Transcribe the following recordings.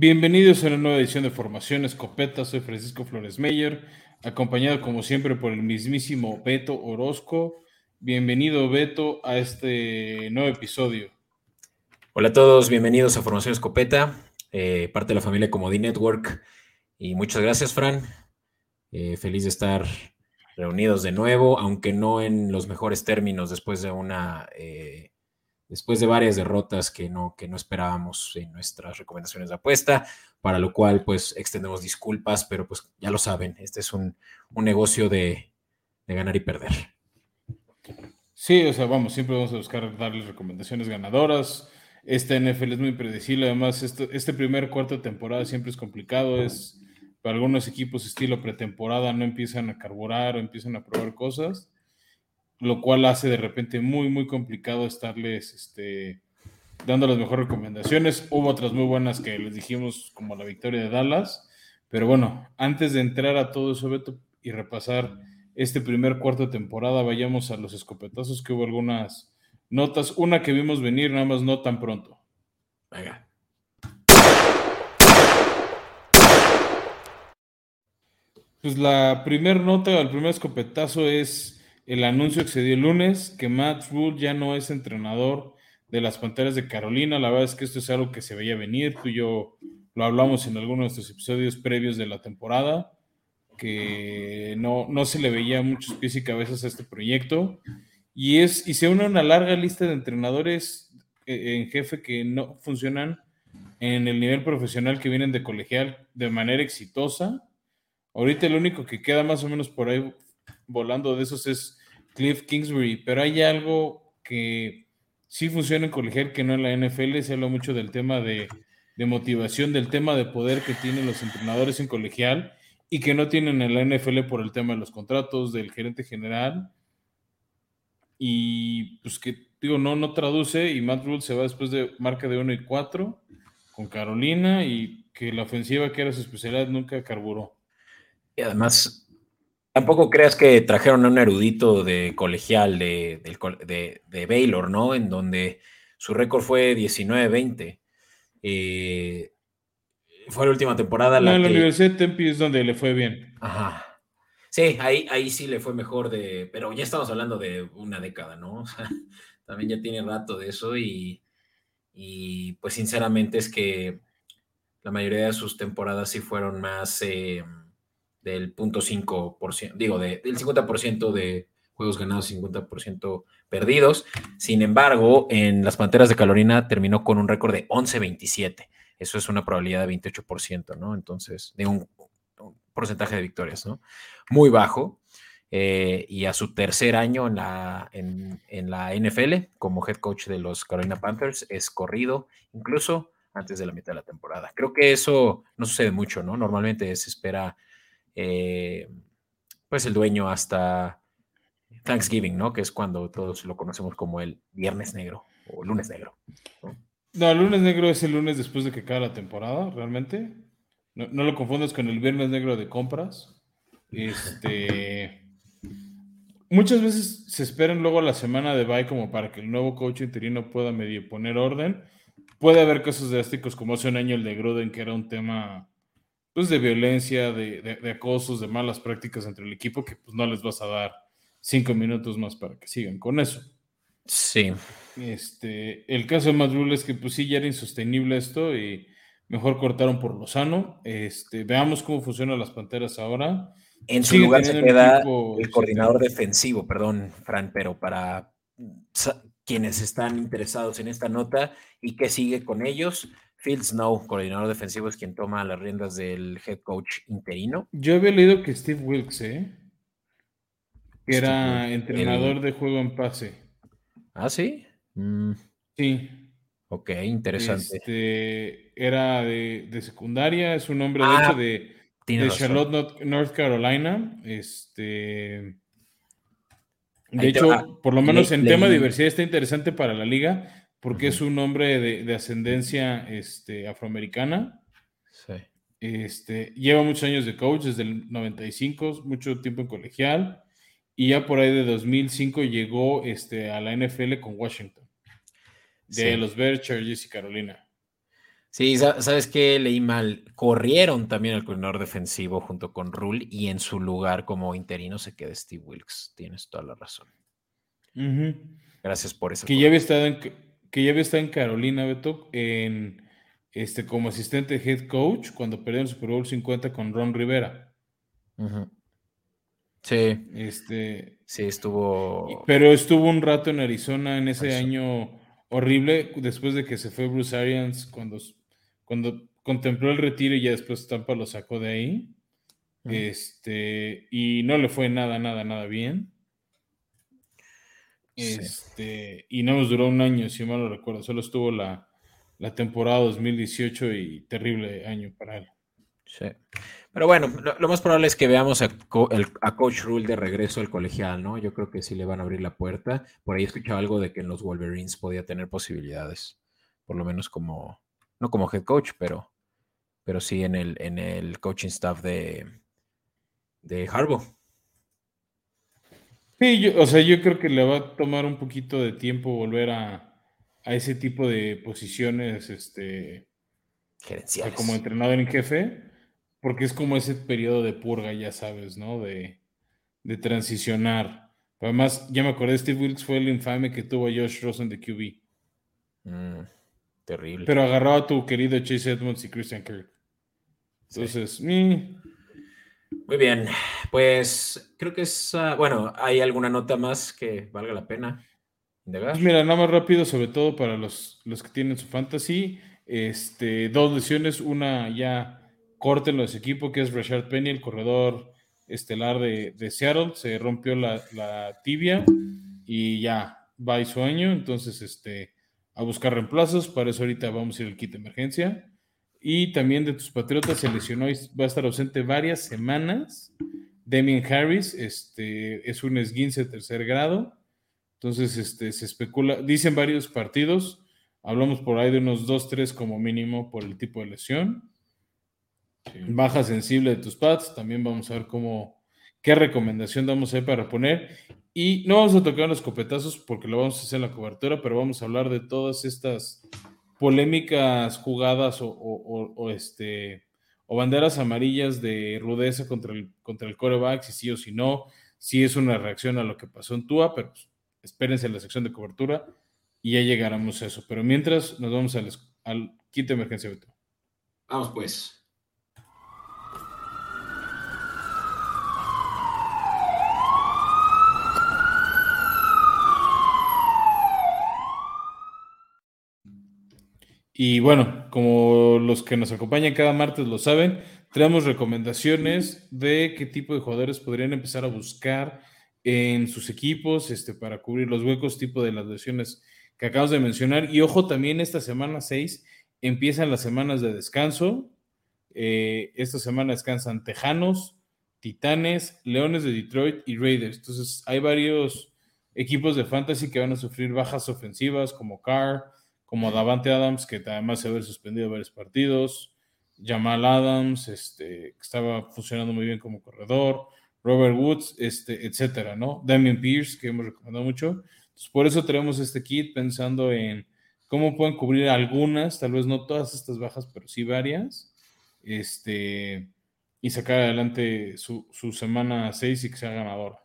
Bienvenidos a una nueva edición de Formación Escopeta. Soy Francisco Flores Meyer, acompañado como siempre por el mismísimo Beto Orozco. Bienvenido, Beto, a este nuevo episodio. Hola a todos, bienvenidos a Formación Escopeta, eh, parte de la familia Comodi Network. Y muchas gracias, Fran. Eh, feliz de estar reunidos de nuevo, aunque no en los mejores términos después de una eh, después de varias derrotas que no, que no esperábamos en nuestras recomendaciones de apuesta, para lo cual pues extendemos disculpas, pero pues ya lo saben, este es un, negocio de, ganar y perder. Sí, o sea, vamos, siempre vamos a buscar darles recomendaciones ganadoras. Este NFL es muy predecible, además este, este primer cuarto de temporada siempre es complicado, es para algunos equipos estilo pretemporada no empiezan a carburar o empiezan a probar cosas lo cual hace de repente muy, muy complicado estarles este, dando las mejores recomendaciones. Hubo otras muy buenas que les dijimos, como la victoria de Dallas, pero bueno, antes de entrar a todo eso, Beto, y repasar este primer cuarto de temporada, vayamos a los escopetazos, que hubo algunas notas, una que vimos venir, nada más no tan pronto. Venga. Pues la primera nota, el primer escopetazo es el anuncio dio el lunes, que Matt Rule ya no es entrenador de las Panteras de Carolina. La verdad es que esto es algo que se veía venir. Tú y yo lo hablamos en algunos de nuestros episodios previos de la temporada, que no, no se le veía muchos pies y cabezas a este proyecto. Y, es, y se une una larga lista de entrenadores eh, en jefe que no funcionan en el nivel profesional que vienen de colegial de manera exitosa. Ahorita el único que queda más o menos por ahí volando de esos es Cliff Kingsbury, pero hay algo que sí funciona en colegial que no en la NFL, se habla mucho del tema de, motivación, del tema de poder que tienen los entrenadores en colegial y que no tienen en la NFL por el tema de los contratos, del gerente general. Y pues que, digo, no, no traduce y Matt Rule se va después de marca de 1 y 4 con Carolina y que la ofensiva que era su especialidad nunca carburó. Y además, Tampoco creas que trajeron a un erudito de colegial de, de, Baylor, ¿no? En donde su récord fue 19-20. Eh, fue la última temporada. La en la Universidad de Tempe es donde le fue bien. Ajá. Sí, ahí, ahí sí le fue mejor de. Pero ya estamos hablando de una década, ¿no? O sea, también ya tiene rato de eso y, y pues sinceramente es que la mayoría de sus temporadas sí fueron más. Eh, del 0.5%, digo, del 50% de juegos ganados y 50% perdidos. Sin embargo, en las Panteras de Carolina terminó con un récord de 11-27. Eso es una probabilidad de 28%, ¿no? Entonces, de un, porcentaje de victorias, ¿no? Muy bajo. Eh, y a su tercer año en la, en, en la NFL como head coach de los Carolina Panthers es corrido, incluso antes de la mitad de la temporada. Creo que eso no sucede mucho, ¿no? Normalmente se espera eh, pues el dueño hasta Thanksgiving, ¿no? Que es cuando todos lo conocemos como el Viernes Negro o Lunes Negro. ¿no? el Lunes Negro es el lunes después de que acabe la temporada, realmente. No, lo confundas con el Viernes Negro de compras. Este. Muchas veces se esperan luego la semana de bye como para que el nuevo coach interino pueda medio poner orden. Puede haber casos drásticos como hace un año el de Gruden, que era un tema pues, de violencia, de, acosos, de malas prácticas entre el equipo, que pues no les vas a dar cinco minutos más para que sigan con eso. Sí. Este, el caso de Madrid es que pues sí, ya era insostenible esto y mejor cortaron por lo sano. Este, veamos cómo funcionan las panteras ahora. En su lugar se queda el coordinador defensivo, perdón, Fran, pero para quienes están interesados en esta nota y que sigue con ellos, Phil Snow, coordinador defensivo, es quien toma las riendas del head coach interino. Yo había leído que Steve Wilkes, ¿eh? Que era entrenador de juego en pase. ¿Ah, sí? Mm. Sí. Ok, interesante. Este, era de, secundaria, es un hombre, de ah, hecho, de, Charlotte, North Carolina. Este. De hecho, por lo menos en tema de diversidad está interesante para la liga porque es un hombre de, ascendencia este, afroamericana. Sí. Este, lleva muchos años de coach, desde el 95, mucho tiempo en colegial, y ya por ahí de 2005 llegó este, a la NFL con Washington, de los Bears, Chargers y Carolina. Sí, ¿sabes qué? Leí mal. Corrieron también al coordinador defensivo junto con Rule y en su lugar como interino se queda Steve Wilkes. Tienes toda la razón. Gracias por eso. Que ya había estado en, que ya había estado en Carolina, Beto, en, este, como asistente head coach cuando perdió el Super Bowl 50 con Ron Rivera. Sí. Este, sí, estuvo. Pero estuvo un rato en Arizona en ese año horrible, después de que se fue Bruce Arians, cuando, cuando contempló el retiro y ya después Tampa lo sacó de ahí. Este, y no le fue nada, nada, nada bien. Este, y no nos duró un año, si mal lo recuerdo. Solo estuvo la, la temporada 2018 y terrible año para él. Sí. Pero bueno, lo, más probable es que veamos a, Coach Rule de regreso al colegial, ¿no? Yo creo que sí le van a abrir la puerta. Por ahí escuchaba algo de que en los Wolverines podía tener posibilidades, por lo menos como, no como head coach, pero, pero sí en el, en el coaching staff de, de Harbaugh. Sí, o sea, yo creo que le va a tomar un poquito de tiempo volver a, a ese tipo de posiciones, este, gerenciales. Como entrenador en jefe, porque es como ese periodo de purga, ya sabes, ¿no? De, de transicionar. Además, ya me acordé, Steve Wilkes fue el infame que tuvo a Josh Rosen de QB. Mm, terrible. Pero agarró a tu querido Chase Edmonds y Christian Kirk. Entonces, Muy bien, pues creo que es, ah, bueno, ¿hay alguna nota más que valga la pena? Pues mira, nada más rápido, sobre todo para los, los que tienen su fantasy. Este, dos lesiones, una ya corte en los equipos, que es Rashad Penny, el corredor estelar de, Seattle. Se rompió la, tibia y ya va y sueño. Entonces, este, a buscar reemplazos. Para eso ahorita vamos a ir al kit de emergencia. Y también de tus patriotas se lesionó y va a estar ausente varias semanas. Damien Harris, este, es un esguince de tercer grado. Entonces, este, se especula, dicen varios partidos, hablamos por ahí de unos 2, 3 como mínimo por el tipo de lesión. Baja sensible de tus pads, también vamos a ver cómo, qué recomendación damos ahí para poner. Y no vamos a tocar los copetazos porque lo vamos a hacer en la cobertura, pero vamos a hablar de todas estas polémicas jugadas o, este, o banderas amarillas de rudeza contra el, contra el coreback, si sí o si no, si es una reacción a lo que pasó en Tua, pero pues, espérense en la sección de cobertura y ya llegaremos a eso. Pero mientras nos vamos al, al de emergencia, Vamos pues. Y bueno, como los que nos acompañan cada martes lo saben, traemos recomendaciones de qué tipo de jugadores podrían empezar a buscar en sus equipos este, para cubrir los huecos tipo de las lesiones que acabamos de mencionar. Y ojo, también esta semana 6 empiezan las semanas de descanso. Eh, esta semana descansan Tejanos, Titanes, Leones de Detroit y Raiders. Entonces hay varios equipos de fantasy que van a sufrir bajas ofensivas como Carr, como Davante Adams, que además se ha suspendido varios partidos. Jamal Adams, este, que estaba funcionando muy bien como corredor. Robert Woods, este, etcétera, ¿no? Damien Pierce, que hemos recomendado mucho. Por eso tenemos este kit pensando en cómo pueden cubrir algunas, tal vez no todas estas bajas, pero sí varias, este, y sacar adelante su, semana 6 y que sea ganador.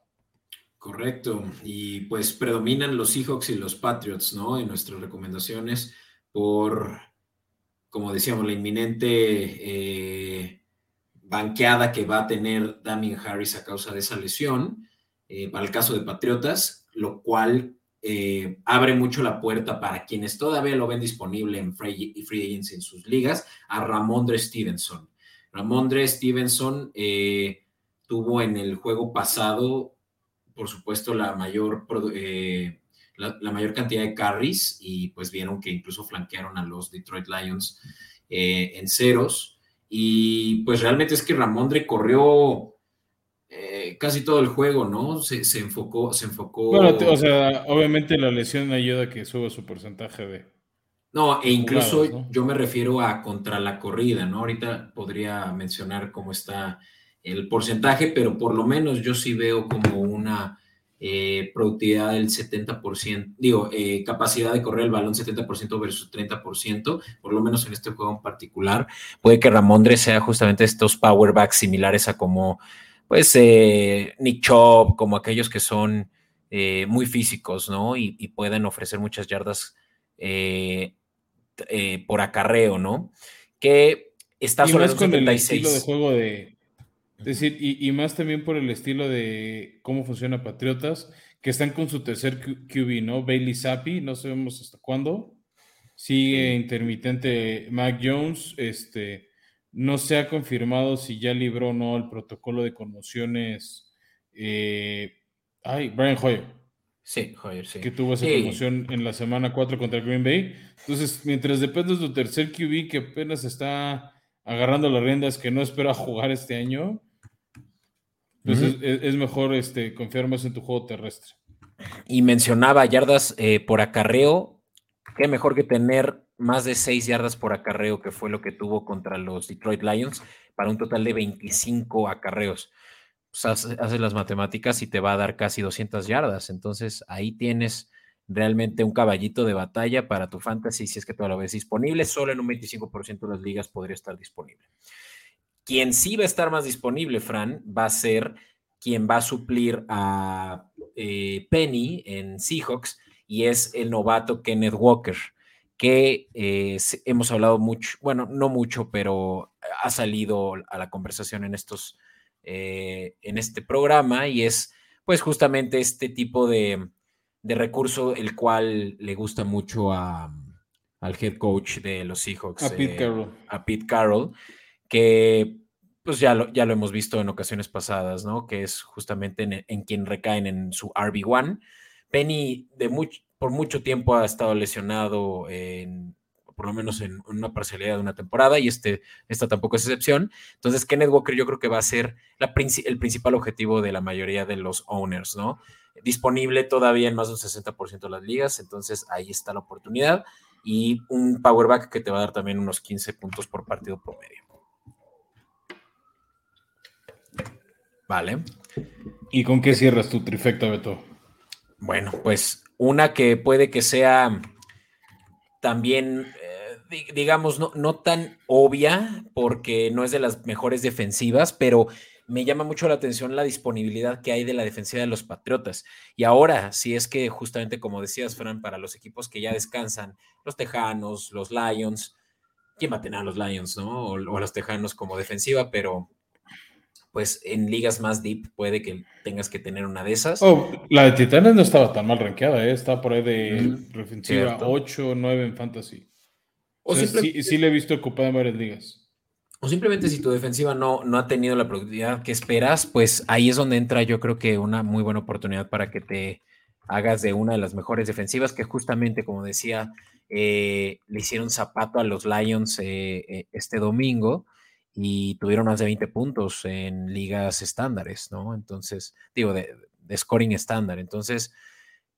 Correcto, y pues predominan los Seahawks y los Patriots, ¿no? En nuestras recomendaciones por, como decíamos, la inminente eh, banqueada que va a tener Damien Harris a causa de esa lesión, eh, para el caso de Patriotas, lo cual eh, abre mucho la puerta para quienes todavía lo ven disponible en Free, free Agents en sus ligas, a Ramondre Stevenson. Ramondre Stevenson tuvo en el juego pasado, por supuesto, la mayor, la, la, mayor cantidad de carries y pues vieron que incluso flanquearon a los Detroit Lions en ceros. Y pues realmente es que Ramondre corrió eh, casi todo el juego, ¿no? Se, enfocó, se enfocó. Bueno, o sea, obviamente la lesión ayuda a que suba su porcentaje de. No, e incluso yo me refiero a contra la corrida, ¿no? Ahorita podría mencionar cómo está el porcentaje, pero por lo menos yo sí veo como una eh, productividad del 70%, digo, eh, capacidad de correr el balón 70% versus 30%, por lo menos en este juego en particular. Puede que Ramondre sea justamente estos powerbacks similares a como, pues, eh, Nick Chop, como aquellos que son muy físicos, ¿no? Y, pueden ofrecer muchas yardas por acarreo, ¿no? Que está sobre el con el estilo de juego de es decir, y, más también por el estilo de cómo funciona Patriotas, que están con su tercer QB, ¿no? Bailey Zappi, no sabemos hasta cuándo. Sigue intermitente Mac Jones, este, no se ha confirmado si ya libró o no el protocolo de conmociones. Eh, ay, Brian Hoyer. Sí, Hoyer, sí. Que tuvo esa conmoción en la semana 4 contra Green Bay. Entonces, mientras depende de tu tercer QB que apenas está agarrando las riendas, que no espera jugar este año, pues es, mejor este, confiar más en tu juego terrestre. Y mencionaba yardas eh, por acarreo. Qué mejor que tener más de 6 yardas por acarreo, que fue lo que tuvo contra los Detroit Lions, para un total de 25 acarreos. Pues haces las matemáticas y te va a dar casi 200 yardas. Entonces ahí tienes realmente un caballito de batalla para tu fantasy si es que todavía lo ves disponible. Solo en un 25% de las ligas podría estar disponible. Quien sí va a estar más disponible, Fran, va a ser quien va a suplir a eh, Penny en Seahawks y es el novato Kenneth Walker, que eh, hemos hablado mucho, bueno, no mucho, pero ha salido a la conversación en estos, eh, en este programa y es pues justamente este tipo de, recurso el cual le gusta mucho a, al head coach de los Seahawks. A Pete Carroll. A Pete Carroll que pues ya lo, ya lo hemos visto en ocasiones pasadas, ¿no? Que es justamente en, quien recaen en su RB1. Penny de por mucho tiempo ha estado lesionado por lo menos en una parcialidad de una temporada y este, esta tampoco es excepción. Entonces, Kenneth Walker yo creo que va a ser el principal objetivo de la mayoría de los owners, ¿no? Disponible todavía en más de un 60% de las ligas, entonces ahí está la oportunidad y un powerback que te va a dar también unos 15 puntos por partido promedio. Vale. ¿Y con qué cierras tu trifecta, Beto? Bueno, pues una que puede que sea también, eh, digamos, no, no tan obvia, porque no es de las mejores defensivas, pero me llama mucho la atención la disponibilidad que hay de la defensiva de los Patriotas. Y ahora, si es que justamente como decías, Fran, para los equipos que ya descansan, los Tejanos, los Lions, ¿quién va a tener a los Lions, no? O, o a los Tejanos como defensiva, pero pues en ligas más deep puede que tengas que tener una de esas. Oh, la de Titanes no estaba tan mal rankeada, ¿eh? está por ahí de defensiva 8 o 9 en fantasy. O, sí, le he visto ocupada en varias ligas. O simplemente si tu defensiva no, no ha tenido la productividad que esperas, pues ahí es donde entra yo creo que una muy buena oportunidad para que te hagas de una de las mejores defensivas, que justamente, como decía, eh, le hicieron zapato a los Lions eh, este domingo y tuvieron más de 20 puntos en ligas estándares, ¿no? Entonces, digo, de, scoring estándar. Entonces,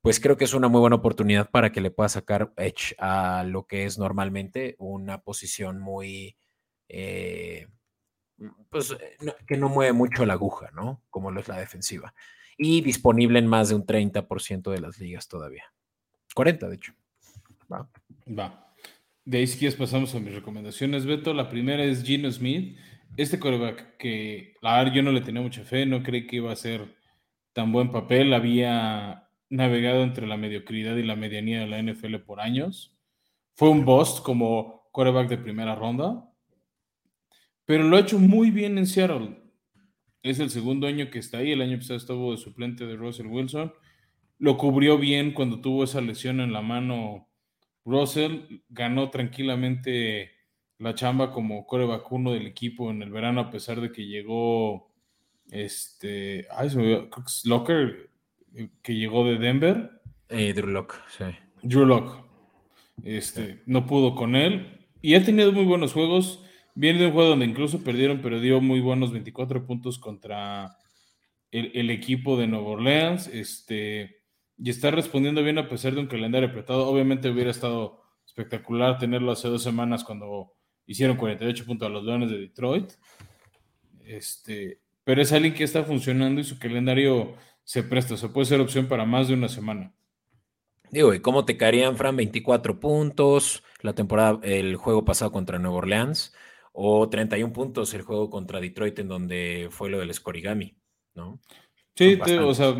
pues creo que es una muy buena oportunidad para que le pueda sacar edge a lo que es normalmente una posición muy, eh, pues, eh, que no mueve mucho la aguja, ¿no? Como lo es la defensiva. Y disponible en más de un 30% de las ligas todavía. 40, de hecho. Va. Va. De ahí si quieres pasamos a mis recomendaciones, Beto. La primera es Gino Smith. Este coreback que la yo no le tenía mucha fe, no creí que iba a ser tan buen papel. Había navegado entre la mediocridad y la medianía de la NFL por años. Fue un bust como coreback de primera ronda, pero lo ha hecho muy bien en Seattle. Es el segundo año que está ahí. El año pasado estuvo de suplente de Russell Wilson. Lo cubrió bien cuando tuvo esa lesión en la mano Russell ganó tranquilamente la chamba como core vacuno del equipo en el verano, a pesar de que llegó este, ay, se me Locker, eh, que llegó de Denver. Eh, Drew Lock, sí. Drew Lock. Este, no pudo con él. Y ha tenido muy buenos juegos. Viene de un juego donde incluso perdieron, pero dio muy buenos 24 puntos contra el, el equipo de Nueva Orleans. Este, y está respondiendo bien a pesar de un calendario apretado. Obviamente hubiera estado espectacular tenerlo hace dos semanas cuando hicieron 48 puntos a los Leones de Detroit. Este, pero es alguien que está funcionando y su calendario se presta, o sea, puede ser opción para más de una semana. Digo, ¿y cómo te caerían, Fran? 24 puntos la temporada, el juego pasado contra Nueva Orleans, o 31 puntos el juego contra Detroit, en donde fue lo del Scorigami, ¿no? Sí, o sea,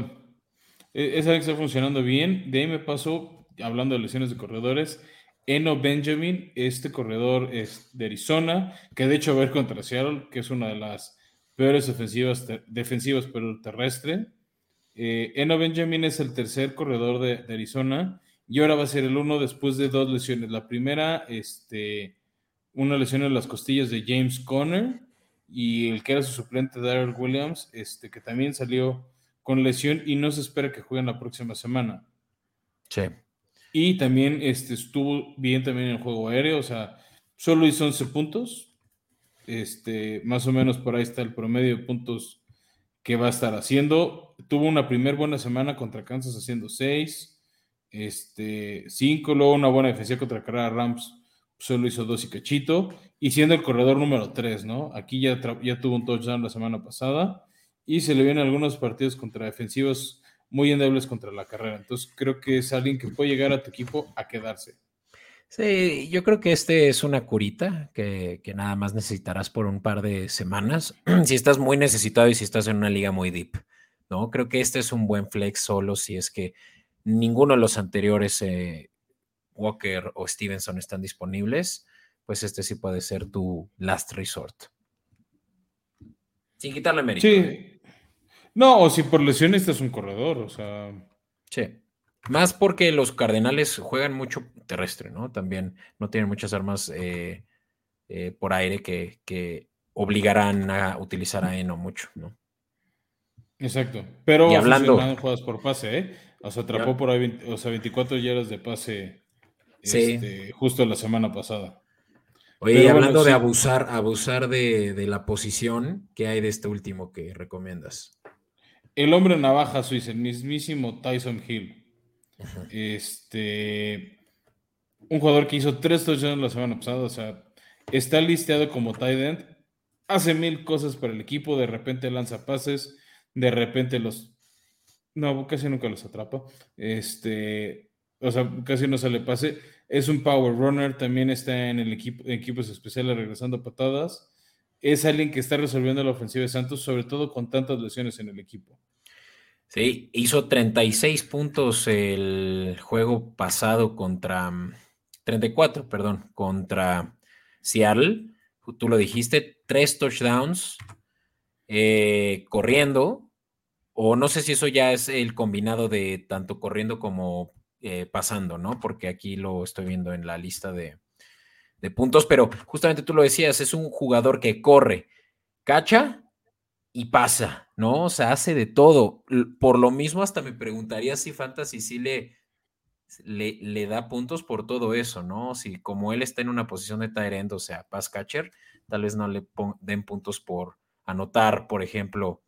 esa que está funcionando bien. De ahí me pasó, hablando de lesiones de corredores, Eno Benjamin, este corredor es de Arizona, que de hecho va a ver contra Seattle, que es una de las peores ofensivas, defensivas, pero terrestre. Eh, Eno Benjamin es el tercer corredor de, Arizona y ahora va a ser el uno después de dos lesiones. La primera, este, una lesión en las costillas de James Conner y el que era su suplente, Darrell Williams, este, que también salió con lesión y no se espera que jueguen la próxima semana. Sí. Y también este, estuvo bien también en el juego aéreo, o sea, solo hizo 11 puntos. Este, más o menos por ahí está el promedio de puntos que va a estar haciendo. Tuvo una primera buena semana contra Kansas haciendo 6, este, 5, luego una buena defensa contra Carrera Rams, solo hizo 2 y cachito, y siendo el corredor número 3, ¿no? Aquí ya, ya tuvo un touchdown la semana pasada y se le vienen algunos partidos contra defensivos muy endebles contra la carrera. Entonces creo que es alguien que puede llegar a tu equipo a quedarse. Sí, yo creo que este es una curita que, nada más necesitarás por un par de semanas. si estás muy necesitado y si estás en una liga muy deep, ¿no? Creo que este es un buen flex solo si es que ninguno de los anteriores, eh, Walker o Stevenson, están disponibles, pues este sí puede ser tu last resort. Sin quitarle mérito. Sí, ¿eh? No, o si por lesión es un corredor, o sea. Sí. Más porque los Cardenales juegan mucho terrestre, ¿no? También no tienen muchas armas eh, eh, por aire que, obligarán a utilizar a Eno mucho, ¿no? Exacto. Pero y hablando jugadas por pase, ¿eh? O sea, atrapó por ahí o sea, 24 yardas de pase este, justo la semana pasada. Oye, hablando de abusar, abusar de, de, la posición, ¿qué hay de este último que recomiendas? El hombre navaja suiza, el mismísimo Tyson Hill. Este, un jugador que hizo tres touchdowns la semana pasada, o sea, está listeado como tight end, hace mil cosas para el equipo, de repente lanza pases, de repente los, no, casi nunca los atrapa, este, o sea, casi no sale pase, es un power runner, también está en el equipo, en equipos especiales regresando patadas es alguien que está resolviendo la ofensiva de Santos, sobre todo con tantas lesiones en el equipo. Sí, hizo 36 puntos el juego pasado contra 34, perdón, contra Seattle. Tú lo dijiste, tres touchdowns eh, corriendo, o no sé si eso ya es el combinado de tanto corriendo como eh, pasando, ¿no? Porque aquí lo estoy viendo en la lista de, de puntos, pero justamente tú lo decías, es un jugador que corre, cacha y pasa, ¿no? O sea, hace de todo. Por lo mismo, hasta me preguntaría si Fantasy sí le, le, le da puntos por todo eso, ¿no? Si como él está en una posición de tight o sea, pass catcher, tal vez no le den puntos por anotar, por ejemplo,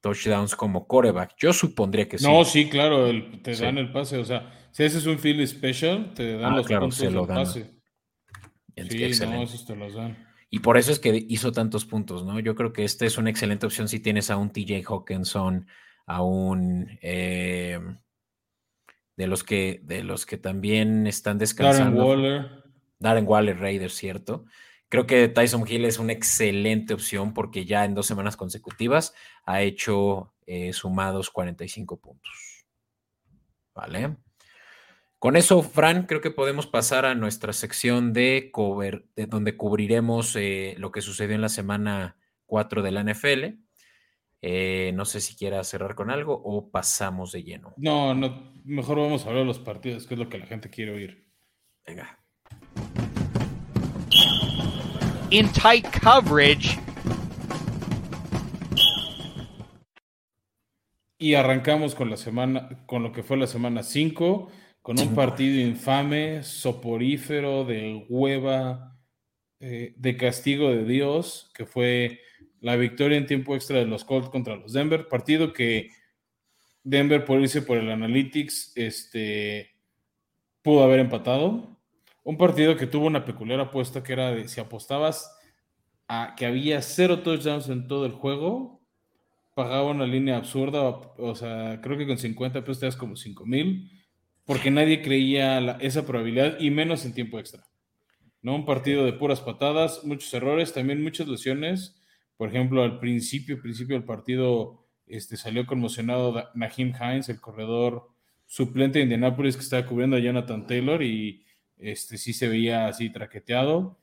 touchdowns como coreback. Yo supondría que sí. No, sí, claro, te dan el pase. O sea, si ese es un field special, te dan ah, los puntos del pase. Y por eso es que hizo tantos puntos, ¿no? Yo creo que esta es una excelente opción si tienes a un TJ Hawkinson, a un eh, de los que de los que también están descansando. Darren Waller. Darren Waller Raiders, cierto. Creo que Tyson Hill es una excelente opción porque ya en dos semanas consecutivas ha hecho eh, sumados 45 puntos. ¿Vale? Con eso, Fran, creo que podemos pasar a nuestra sección de cover, de donde cubriremos eh, lo que sucedió en la semana 4 de la NFL. Eh, no sé si quiera cerrar con algo o pasamos de lleno. No, no, mejor vamos a hablar de los partidos, que es lo que la gente quiere oír. Venga. In tight coverage. Y arrancamos con la semana, con lo que fue la semana 5 con un partido infame, soporífero, de hueva, eh, de castigo de Dios, que fue la victoria en tiempo extra de los Colts contra los Denver, partido que Denver por irse por el Analytics este, pudo haber empatado. Un partido que tuvo una peculiar apuesta que era de si apostabas a que había cero touchdowns en todo el juego, pagaba una línea absurda, o sea, creo que con 50 pesos te das como 5 mil, porque nadie creía esa probabilidad y menos en tiempo extra. ¿no? Un partido de puras patadas, muchos errores, también muchas lesiones. Por ejemplo, al principio, principio del partido, este, salió conmocionado Nahim Hines, el corredor suplente de Indianapolis que estaba cubriendo a Jonathan Taylor y este, sí se veía así traqueteado.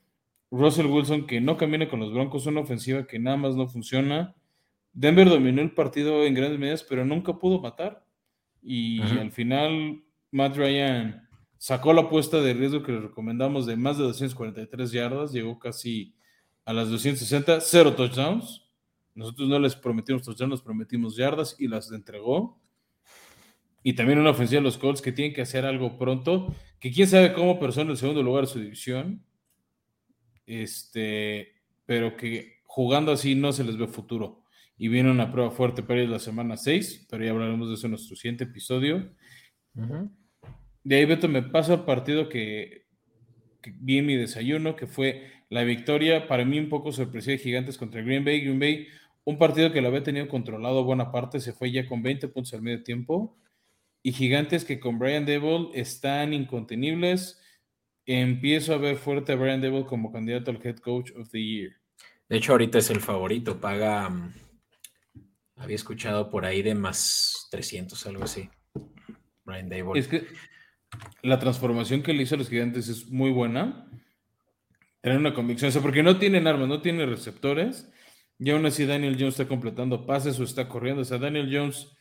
Russell Wilson que no camina con los Broncos, una ofensiva que nada más no funciona. Denver dominó el partido en grandes medidas, pero nunca pudo matar. Y al final, Matt Ryan sacó la apuesta de riesgo que le recomendamos de más de 243 yardas, llegó casi a las 260, cero touchdowns. Nosotros no les prometimos touchdowns, nos prometimos yardas y las entregó. Y también una ofensiva de los Colts que tienen que hacer algo pronto, que quién sabe cómo, pero son el segundo lugar de su división. Este, pero que jugando así no se les ve futuro. Y viene una prueba fuerte para ellos la semana 6, pero ya hablaremos de eso en nuestro siguiente episodio. De ahí, Beto, me paso al partido que, vi en mi desayuno, que fue la victoria, para mí un poco sorpresiva de Gigantes contra Green Bay. Green Bay, un partido que lo había tenido controlado buena parte, se fue ya con 20 puntos al medio tiempo. Y Gigantes que con Brian Devil están incontenibles. Empiezo a ver fuerte a Brian Devil como candidato al Head Coach of the Year. De hecho, ahorita es el favorito, paga, mm, había escuchado por ahí de más 300, algo así. Brian Devil. Es que la transformación que le hizo a los gigantes es muy buena. Tener una convicción, o sea, porque no tienen armas, no tienen receptores. Y aún así Daniel Jones está completando pases o está corriendo. O sea, Daniel Jones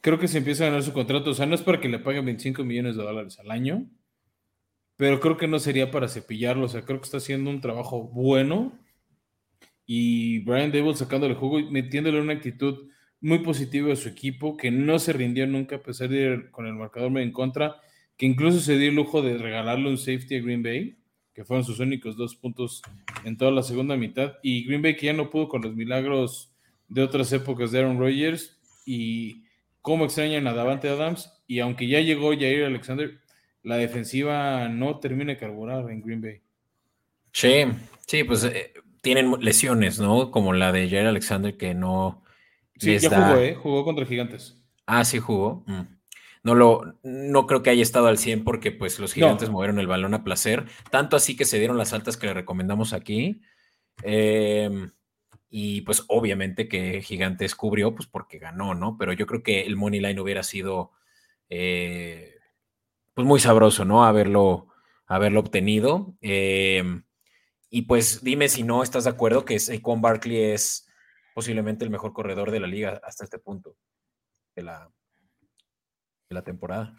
creo que se empieza a ganar su contrato. O sea, no es para que le paguen 25 millones de dólares al año, pero creo que no sería para cepillarlo. O sea, creo que está haciendo un trabajo bueno. Y Brian Dable sacándole juego y metiéndole una actitud muy positiva a su equipo, que no se rindió nunca a pesar de ir con el marcador medio en contra que incluso se dio el lujo de regalarle un safety a Green Bay, que fueron sus únicos dos puntos en toda la segunda mitad, y Green Bay que ya no pudo con los milagros de otras épocas de Aaron Rodgers, y cómo extrañan a Davante Adams, y aunque ya llegó Jair Alexander, la defensiva no termina de carburar en Green Bay. Sí, sí, pues eh, tienen lesiones, ¿no? Como la de Jair Alexander que no... Sí, ya jugó, ¿eh? Jugó contra Gigantes. Ah, sí jugó. Mm no lo no creo que haya estado al 100 porque pues los gigantes movieron el balón a placer, tanto así que se dieron las altas que le recomendamos aquí. Em, y pues obviamente que Gigantes cubrió, pues porque ganó, ¿no? Pero yo creo que el money line hubiera sido eh, pues muy sabroso, ¿no? Haberlo, haberlo obtenido. Em, y pues dime si no estás de acuerdo que Saquon Barkley es posiblemente el mejor corredor de la liga hasta este punto de la, la temporada.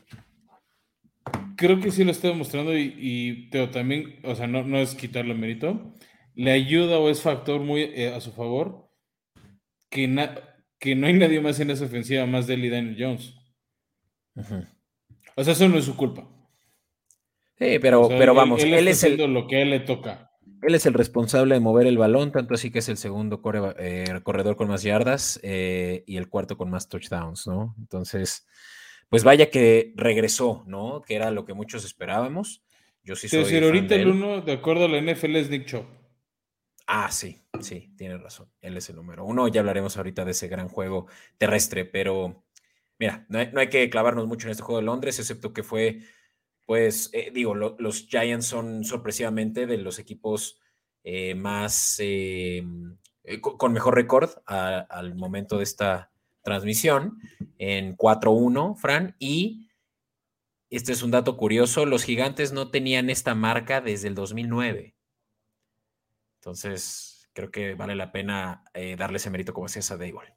Creo que sí lo está demostrando y, pero también, o sea, no, no es quitarle mérito. Le ayuda o es factor muy eh, a su favor que, que no hay nadie más en esa ofensiva más de él y Daniel Jones. O sea, eso no es su culpa. Sí, pero, pero vamos, él, es el, lo que a él le toca. Él es el responsable de mover el balón, tanto así que es el segundo eh, corredor con más yardas eh, y el cuarto con más touchdowns, ¿no? Entonces, pues vaya que regresó, ¿no? Que era lo que muchos esperábamos. Yo sí soy. decir, ahorita el uno, de acuerdo a la NFL, es Nick Chop. Ah, sí, sí, tiene razón. Él es el número uno. Ya hablaremos ahorita de ese gran juego terrestre, pero mira, no hay, que clavarnos mucho en este juego de Londres, excepto que fue, pues, eh, digo, los Giants son sorpresivamente de los equipos eh, más, eh, con mejor récord al momento de esta transmisión en 4-1, Fran, y este es un dato curioso, los gigantes no tenían esta marca desde el 2009. Entonces, creo que vale la pena eh, darle ese mérito como a Dable.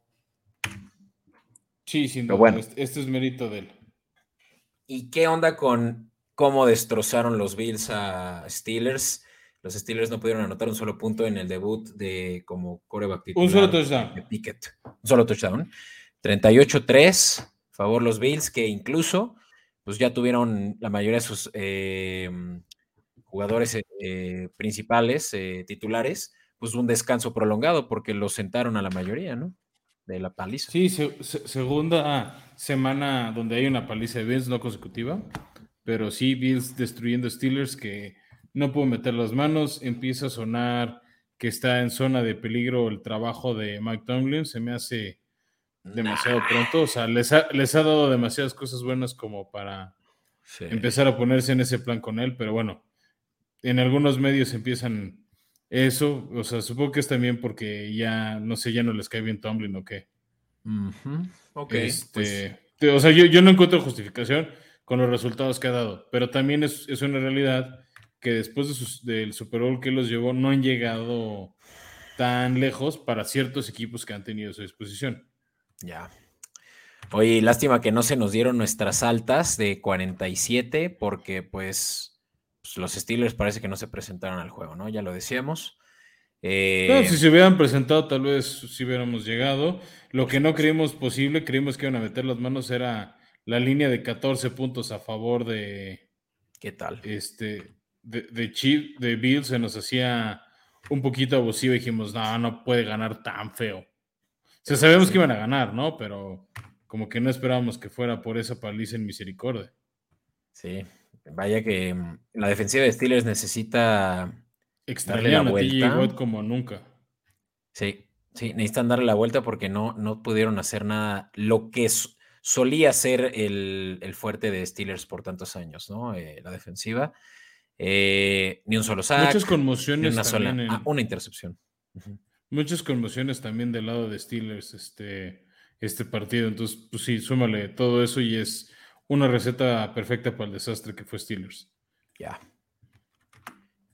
Sí, sin duda. Bueno. Este, este es mérito de él. ¿Y qué onda con cómo destrozaron los Bills a Steelers? Los Steelers no pudieron anotar un solo punto en el debut de como coreback titular. Un solo touchdown. De Pickett. Un solo touchdown. 38-3, favor los Bills, que incluso pues ya tuvieron la mayoría de sus eh, jugadores eh, principales, eh, titulares, pues un descanso prolongado porque los sentaron a la mayoría, ¿no? De la paliza. Sí, segunda semana donde hay una paliza de Bills no consecutiva, pero sí Bills destruyendo Steelers que no pudo meter las manos, empieza a sonar que está en zona de peligro el trabajo de Mike Tomlin, se me hace demasiado pronto. O sea, les ha, les ha dado demasiadas cosas buenas como para empezar a ponerse en ese plan con él, pero bueno, en algunos medios empiezan eso, o sea, supongo que es también porque ya, no sé, ya no les cae bien Tomlin o qué. Ok. Este, O sea, yo, yo, no encuentro justificación con los resultados que ha dado, pero también es, es una realidad que después de sus, del Super Bowl que los llevó, no han llegado tan lejos para ciertos equipos que han tenido a su disposición. Ya. Oye, lástima que no se nos dieron nuestras altas de 47 porque pues, pues, los Steelers parece que no se presentaron al juego, ¿no? Ya lo decíamos. Eh... si se hubieran presentado tal vez si hubiéramos llegado. Lo que no creímos posible, creímos que iban a meter las manos era la línea de 14 puntos a favor de... ¿Qué tal? Este, de, de, Chief, de Bill se nos hacía un poquito abusivo y dijimos, no, no puede ganar tan feo. O sea, sabemos que iban a ganar, ¿no? Pero como que no esperábamos que fuera por esa paliza en misericordia. Sí, vaya que mm, la defensiva de Steelers necesita darle la vuelta. como nunca. Sí, sí, necesitan darle la vuelta porque no, no pudieron hacer nada. Lo que solía ser el, fuerte de Steelers por tantos años, ¿no? Eh, la defensiva. Eh, ni un solo sack. Muchas conmociones. Una, sola, ah, una intercepción. Muchas conmociones también del lado de Steelers. Este este partido. Entonces, pues sí, súmale todo eso y es una receta perfecta para el desastre que fue Steelers. Ya.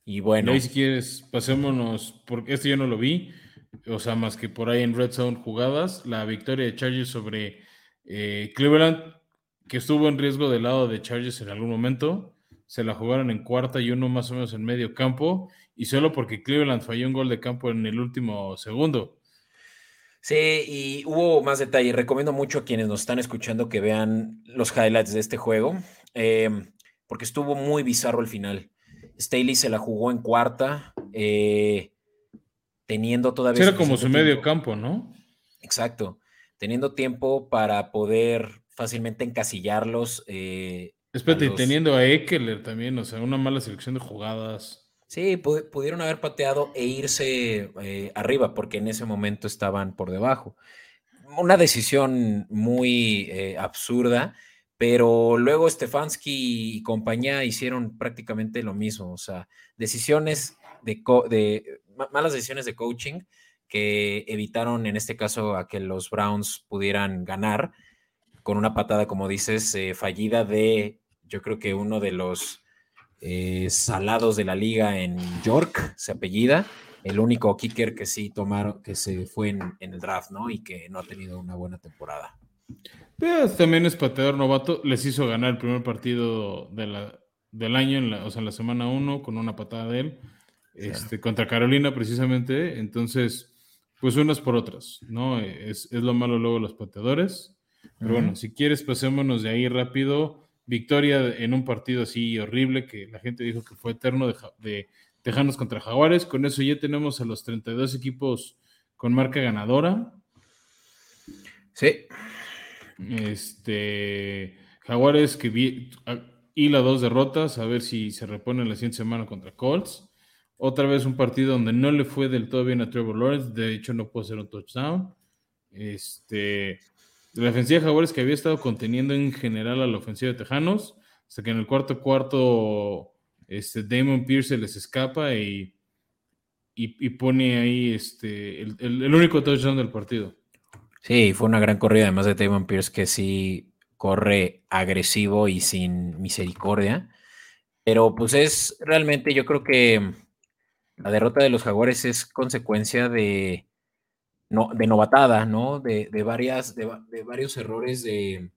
Y bueno. Y si quieres, pasémonos, porque este yo no lo vi, o sea, más que por ahí en Red Zone jugadas, la victoria de Chargers sobre eh, Cleveland, que estuvo en riesgo del lado de Chargers en algún momento, se la jugaron en cuarta y uno más o menos en medio campo, y solo porque Cleveland falló un gol de campo en el último segundo. Sí, y hubo más detalle. Recomiendo mucho a quienes nos están escuchando que vean los highlights de este juego, em, porque estuvo muy bizarro el final. Staley se la jugó en cuarta, eh, teniendo todavía... Era como su medio campo, ¿no? Exacto, teniendo tiempo para poder fácilmente encasillarlos. Eh, Espérate, y teniendo a Eckler también, o sea, una mala selección de jugadas. Sí, pudieron haber pateado e irse eh, arriba porque en ese momento estaban por debajo. Una decisión muy eh, absurda, pero luego Stefanski y compañía hicieron prácticamente lo mismo. O sea, decisiones de, de malas decisiones de coaching que evitaron en este caso a que los Browns pudieran ganar con una patada, como dices, eh, fallida de, yo creo que uno de los eh, salados de la liga en York, se apellida, el único kicker que sí tomaron, que se fue en, el draft, ¿no? Y que no ha tenido una buena temporada. Pues, también es pateador novato, les hizo ganar el primer partido de la, del año, en la, o sea, en la semana 1, con una patada de él, este, contra Carolina precisamente, entonces, pues unas por otras, ¿no? Es, es lo malo luego los pateadores. Pero bueno, si quieres, pasémonos de ahí rápido victoria en un partido así horrible que la gente dijo que fue eterno de, de Tejanos contra Jaguares. Con eso ya tenemos a los 32 equipos con marca ganadora. Sí. Este Jaguares que vi, y las dos derrotas, a ver si se repone la siguiente semana contra Colts. Otra vez un partido donde no le fue del todo bien a Trevor Lawrence, de hecho no pudo hacer un touchdown. Este, la defensiva de Jaguares que había estado conteniendo en general a la ofensiva de Tejanos, hasta que en el cuarto cuarto este, Damon Pierce les escapa y, y, pone ahí este, el, único touchdown del partido. Sí, fue una gran corrida, además de Damon Pierce que sí corre agresivo y sin misericordia. Pero pues es realmente, yo creo que la derrota de los Jaguares es consecuencia de, no, de novatada, ¿no? De, varias, de, varios errores de,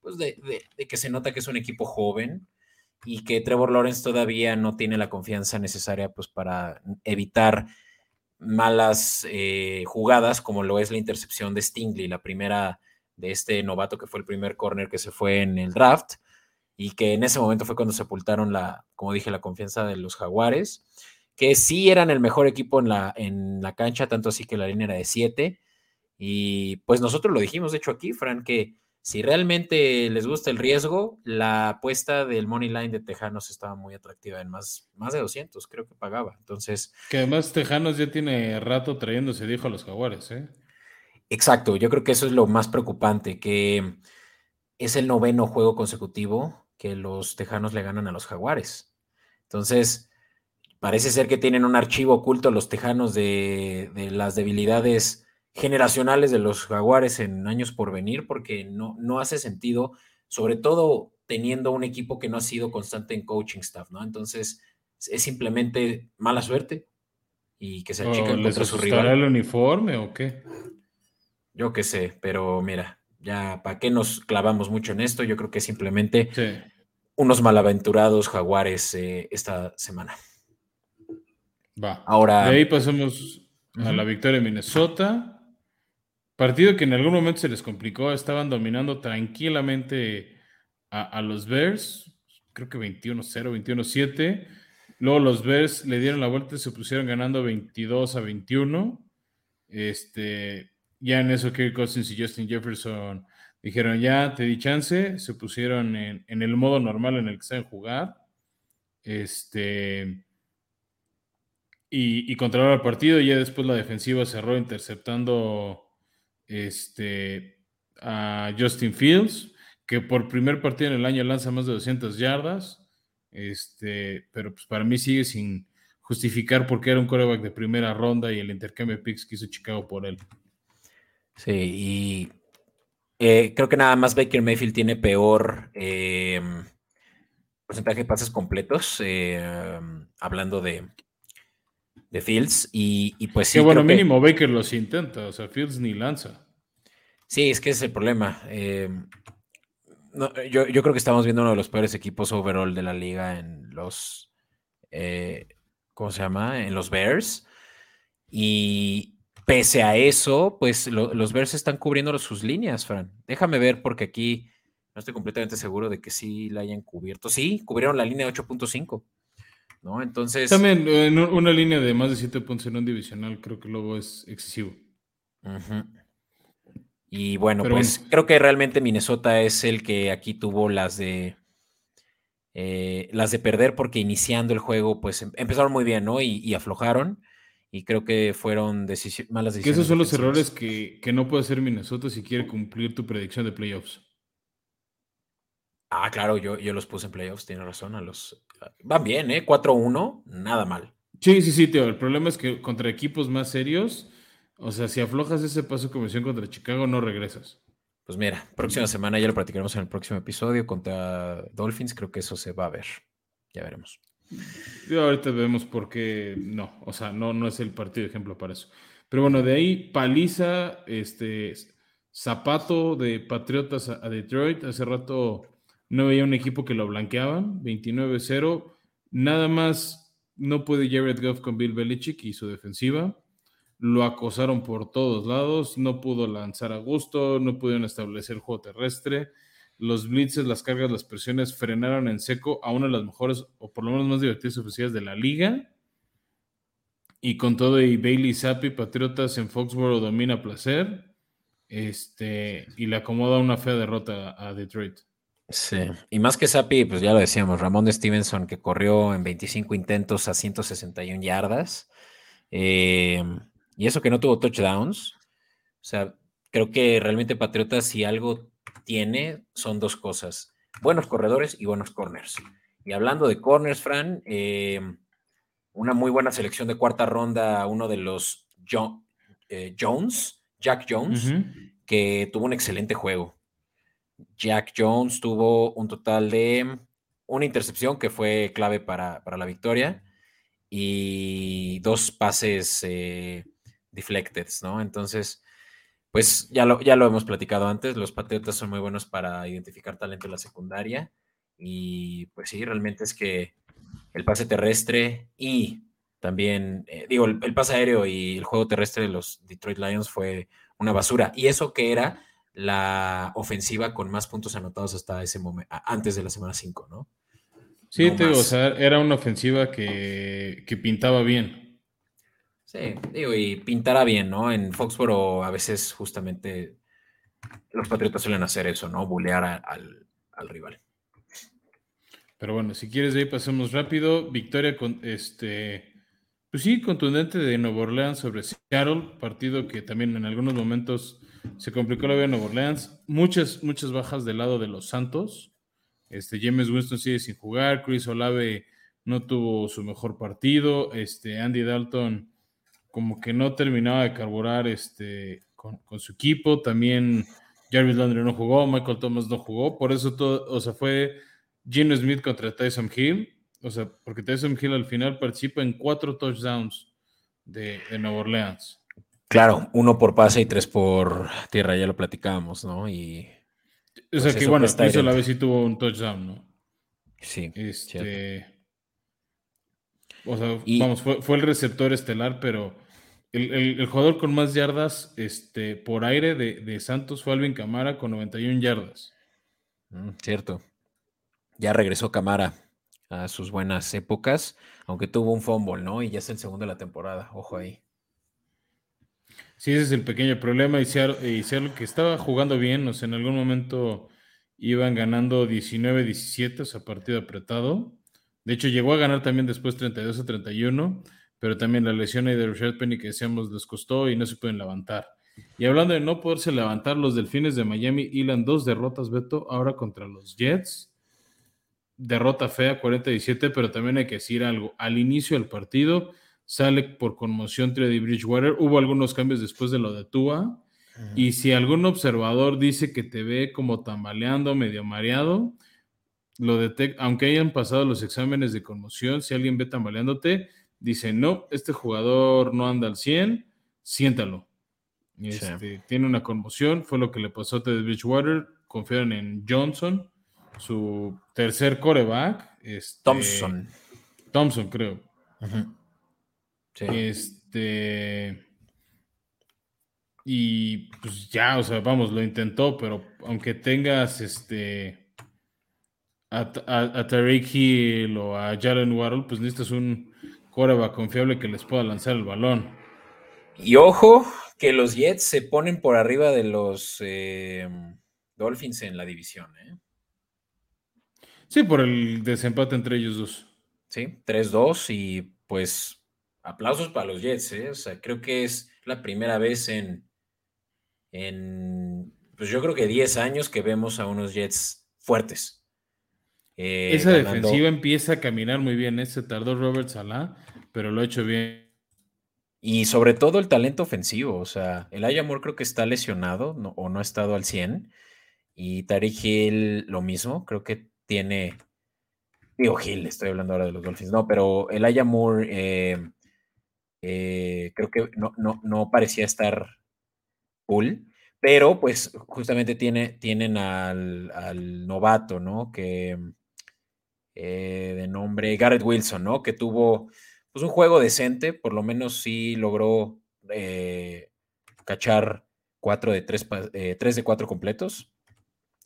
pues de, que se nota que es un equipo joven y que Trevor Lawrence todavía no tiene la confianza necesaria pues para evitar malas eh, jugadas como lo es la intercepción de Stingley, la primera de este novato que fue el primer corner que se fue en el draft y que en ese momento fue cuando sepultaron la, como dije, la confianza de los jaguares que sí eran el mejor equipo en la, en la cancha, tanto así que la línea era de 7. Y pues nosotros lo dijimos, de hecho, aquí, Fran, que si realmente les gusta el riesgo, la apuesta del Money Line de Tejanos estaba muy atractiva, en más, más de 200 creo que pagaba. Entonces... Que además Tejanos ya tiene rato trayéndose, dijo a los jaguares, ¿eh? Exacto, yo creo que eso es lo más preocupante, que es el noveno juego consecutivo que los Tejanos le ganan a los Jaguares. Entonces, parece ser que tienen un archivo oculto los Tejanos de, las debilidades generacionales de los Jaguares en años por venir, porque no, no hace sentido, sobre todo teniendo un equipo que no ha sido constante en coaching staff, ¿no? Entonces, es simplemente mala suerte y que se achican contra su rival. el uniforme o qué? Yo qué sé, pero mira, ya para qué nos clavamos mucho en esto, yo creo que simplemente unos malaventurados jaguares eh, esta semana. Va. Ahora. De ahí pasamos a la victoria de Minnesota. Partido que en algún momento se les complicó, estaban dominando tranquilamente a, los Bears, creo que 21-0, 21-7. Luego los Bears le dieron la vuelta y se pusieron ganando 22 a 21. Este, ya en eso Kirk Cousins y Justin Jefferson dijeron, ya te di chance, se pusieron en, el modo normal en el que saben jugar. Este, y, y controlaron el partido. Y ya después la defensiva cerró interceptando este, a Justin Fields, que por primer partido en el año lanza más de 200 yardas. Este, pero pues para mí sigue sin justificar por qué era un coreback de primera ronda y el intercambio de picks que hizo Chicago por él. Sí, y eh, creo que nada más Baker Mayfield tiene peor eh, porcentaje de pases completos, eh, hablando de, de Fields. Y, pues sí. bueno, mínimo Baker los intenta, o sea, Fields ni lanza. Sí, es que es el problema. yo, yo, creo que estamos viendo uno de los peores equipos overall de la liga en los. ¿Cómo se llama? En los Bears. Y, Pese a eso, pues los Bears están cubriendo sus líneas, Fran. Déjame ver porque aquí no estoy completamente seguro de que sí la hayan cubierto. Sí, cubrieron la línea 8.5. ¿No? Entonces. También en una línea de más de 7 puntos en un divisional, creo que luego es excesivo. Y bueno, pues creo que realmente Minnesota es el que aquí tuvo las de. Eh, las de perder porque iniciando el juego, pues em, empezaron muy bien, ¿no? y aflojaron y creo que fueron malas decisiones. Que esos son los errores que, no puede hacer Minnesota si quiere cumplir tu predicción de playoffs. Ah, claro, yo, yo los puse en playoffs, tiene razón. A los, van bien, ¿eh? 4-1, nada mal. Sí, sí, sí, Teo. El problema es que contra equipos más serios, o sea, si aflojas ese paso de comisión contra Chicago, no regresas. Pues mira, próxima semana ya lo practicaremos en el próximo episodio contra Dolphins. Creo que eso se va a ver. Ya veremos. Yo ahorita vemos por qué no, o sea, no, no es el partido de ejemplo para eso. Pero bueno, de ahí paliza, este, zapato de Patriotas a, Detroit. Hace rato no veía un equipo que lo blanqueaban, 29-0. Nada más no puede Jared Goff con Bill Belichick y su defensiva. Lo acosaron por todos lados, no pudo lanzar a gusto, no pudieron establecer juego terrestre los blitzes, las cargas, las presiones frenaron en seco a una de las mejores, o por lo menos más divertidas ofensivas de la liga. Y con todo, y Bailey Zappi, Patriotas en Foxborough domina placer. Este, y le acomoda una fea derrota a Detroit. Sí, y más que Zappi, pues ya lo decíamos, Ramón de Stevenson que corrió en 25 intentos a 161 yardas. Eh, y eso que no tuvo touchdowns. O sea, creo que realmente Patriotas, si algo tiene son dos cosas, buenos corredores y buenos corners. Y hablando de corners, Fran, eh, una muy buena selección de cuarta ronda, uno de los eh, Jones, Jack Jones, que tuvo un excelente juego. Jack Jones tuvo un total de una intercepción que fue clave para, la victoria y dos pases eh, deflected, ¿no? Entonces, pues ya lo, ya lo hemos platicado antes, los Patriotas son muy buenos para identificar talento en la secundaria y pues sí, realmente es que el pase terrestre y también, eh, digo, el, pase aéreo y el juego terrestre de los Detroit Lions fue una basura. Y eso que era la ofensiva con más puntos anotados hasta ese momento, antes de la semana 5, ¿no? Sí, te digo, o sea, era una ofensiva que, que pintaba bien. Sí, digo, y pintará bien, ¿no? En Foxboro a veces justamente los Patriotas suelen hacer eso, ¿no? Bulear al, rival. Pero bueno, si quieres de ahí pasemos rápido. Victoria con este. Pues sí, contundente de Nuevo Orleans sobre Seattle, partido que también en algunos momentos se complicó la vida de Nuevo Orleans. Muchas, muchas bajas del lado de los Santos. Este, James Winston sigue sin jugar, Chris Olave no tuvo su mejor partido, este, Andy Dalton como que no terminaba de carburar este, con, su equipo, también Jarvis Landry no jugó, Michael Thomas no jugó, por eso todo, o sea, fue Gino Smith contra Tyson Hill, o sea, porque Tyson Hill al final participa en cuatro touchdowns de, de Nueva Orleans. Claro, uno por pase y tres por tierra, ya lo platicábamos, ¿no? Y. O sea pues que bueno, hizo la vez sí tuvo un touchdown, ¿no? Sí. Este. O sea, vamos, fue, el receptor estelar, pero el, jugador con más yardas este, por aire de, de, Santos fue Alvin Camara con 91 yardas. Mm, cierto. Ya regresó Camara a sus buenas épocas, aunque tuvo un fumble, ¿no? Y ya es el segundo de la temporada, ojo ahí. Sí, ese es el pequeño problema. Y Seattle, que estaba jugando bien, o sea, en algún momento iban ganando 19-17, o sea, partido apretado. De hecho, llegó a ganar también después 32 31, pero también la lesión de Richard Penny que decíamos les costó y no se pueden levantar. Y hablando de no poderse levantar, los Delfines de Miami hilan dos derrotas, Beto, ahora contra los Jets. Derrota fea, 47, pero también hay que decir algo. Al inicio del partido, sale por conmoción Teddy Bridgewater. Hubo algunos cambios después de lo de Tua. Y si algún observador dice que te ve como tambaleando, medio mareado, lo detecta, aunque hayan pasado los exámenes de conmoción, si alguien ve tambaleándote, dice, no, este jugador no anda al 100, siéntalo. Este, tiene una conmoción, fue lo que le pasó a Teddy Bridgewater, confiaron en Johnson, su tercer coreback. Este, Thompson. Thompson, creo. Este. Y pues ya, o sea, vamos, lo intentó, pero aunque tengas este. A, a, Tariq Hill o a Jalen Waddle, pues necesitas un coreback confiable que les pueda lanzar el balón. Y ojo, que los Jets se ponen por arriba de los eh, Dolphins en la división, ¿eh? Sí, por el desempate entre ellos dos. Sí, 3-2 y pues aplausos para los Jets, ¿eh? O sea, creo que es la primera vez en, en pues yo creo que 10 años que vemos a unos Jets fuertes. Eh, Esa defensiva empieza a caminar muy bien, ¿eh? tardó Robert Salah, pero lo ha hecho bien. Y sobre todo el talento ofensivo, o sea, el Ayamor creo que está lesionado o no ha estado al 100. Y Tariq Hill lo mismo, creo que tiene, digo Hill, estoy hablando ahora de los Dolphins, no, pero el Ayamur eh, eh, creo que no, no, parecía estar cool, pero pues justamente tiene, tienen al, novato, ¿no? Que eh, de nombre Garrett Wilson, ¿no? Que tuvo pues un juego decente, por lo menos sí logró eh, cachar cuatro de tres, tres de cuatro completos.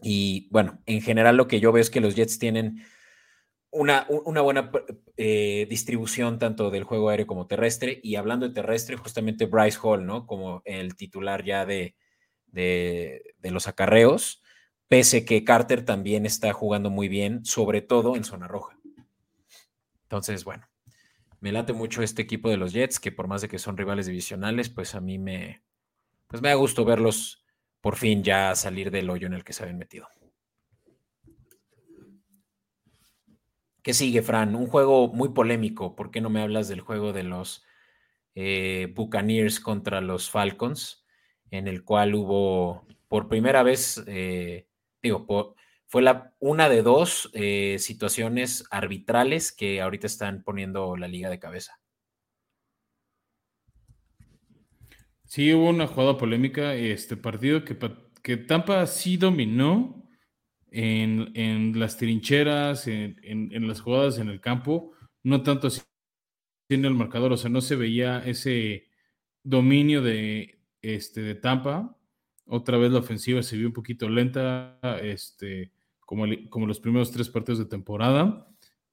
Y bueno, en general lo que yo veo es que los Jets tienen una, buena eh, distribución tanto del juego aéreo como terrestre. Y hablando de terrestre, justamente Bryce Hall, ¿no? Como el titular ya de, de, los acarreos, pese que Carter también está jugando muy bien, sobre todo en zona roja. Entonces, bueno, me late mucho este equipo de los Jets, que por más de que son rivales divisionales, pues a mí me, pues me da gusto verlos por fin ya salir del hoyo en el que se habían metido. ¿Qué sigue, Fran? Un juego muy polémico. ¿Por qué no me hablas del juego de los eh, Buccaneers contra los Falcons? En el cual hubo por primera vez, eh, digo, fue la, una de dos eh, situaciones arbitrales que ahorita están poniendo la liga de cabeza. Sí, hubo una jugada polémica, este partido que, que Tampa sí dominó, en, las trincheras, en, las jugadas en el campo, no tanto así en el marcador, o sea, no se veía ese dominio de, este, de Tampa. Otra vez la ofensiva se vio un poquito lenta, este, como, como los primeros tres partidos de temporada.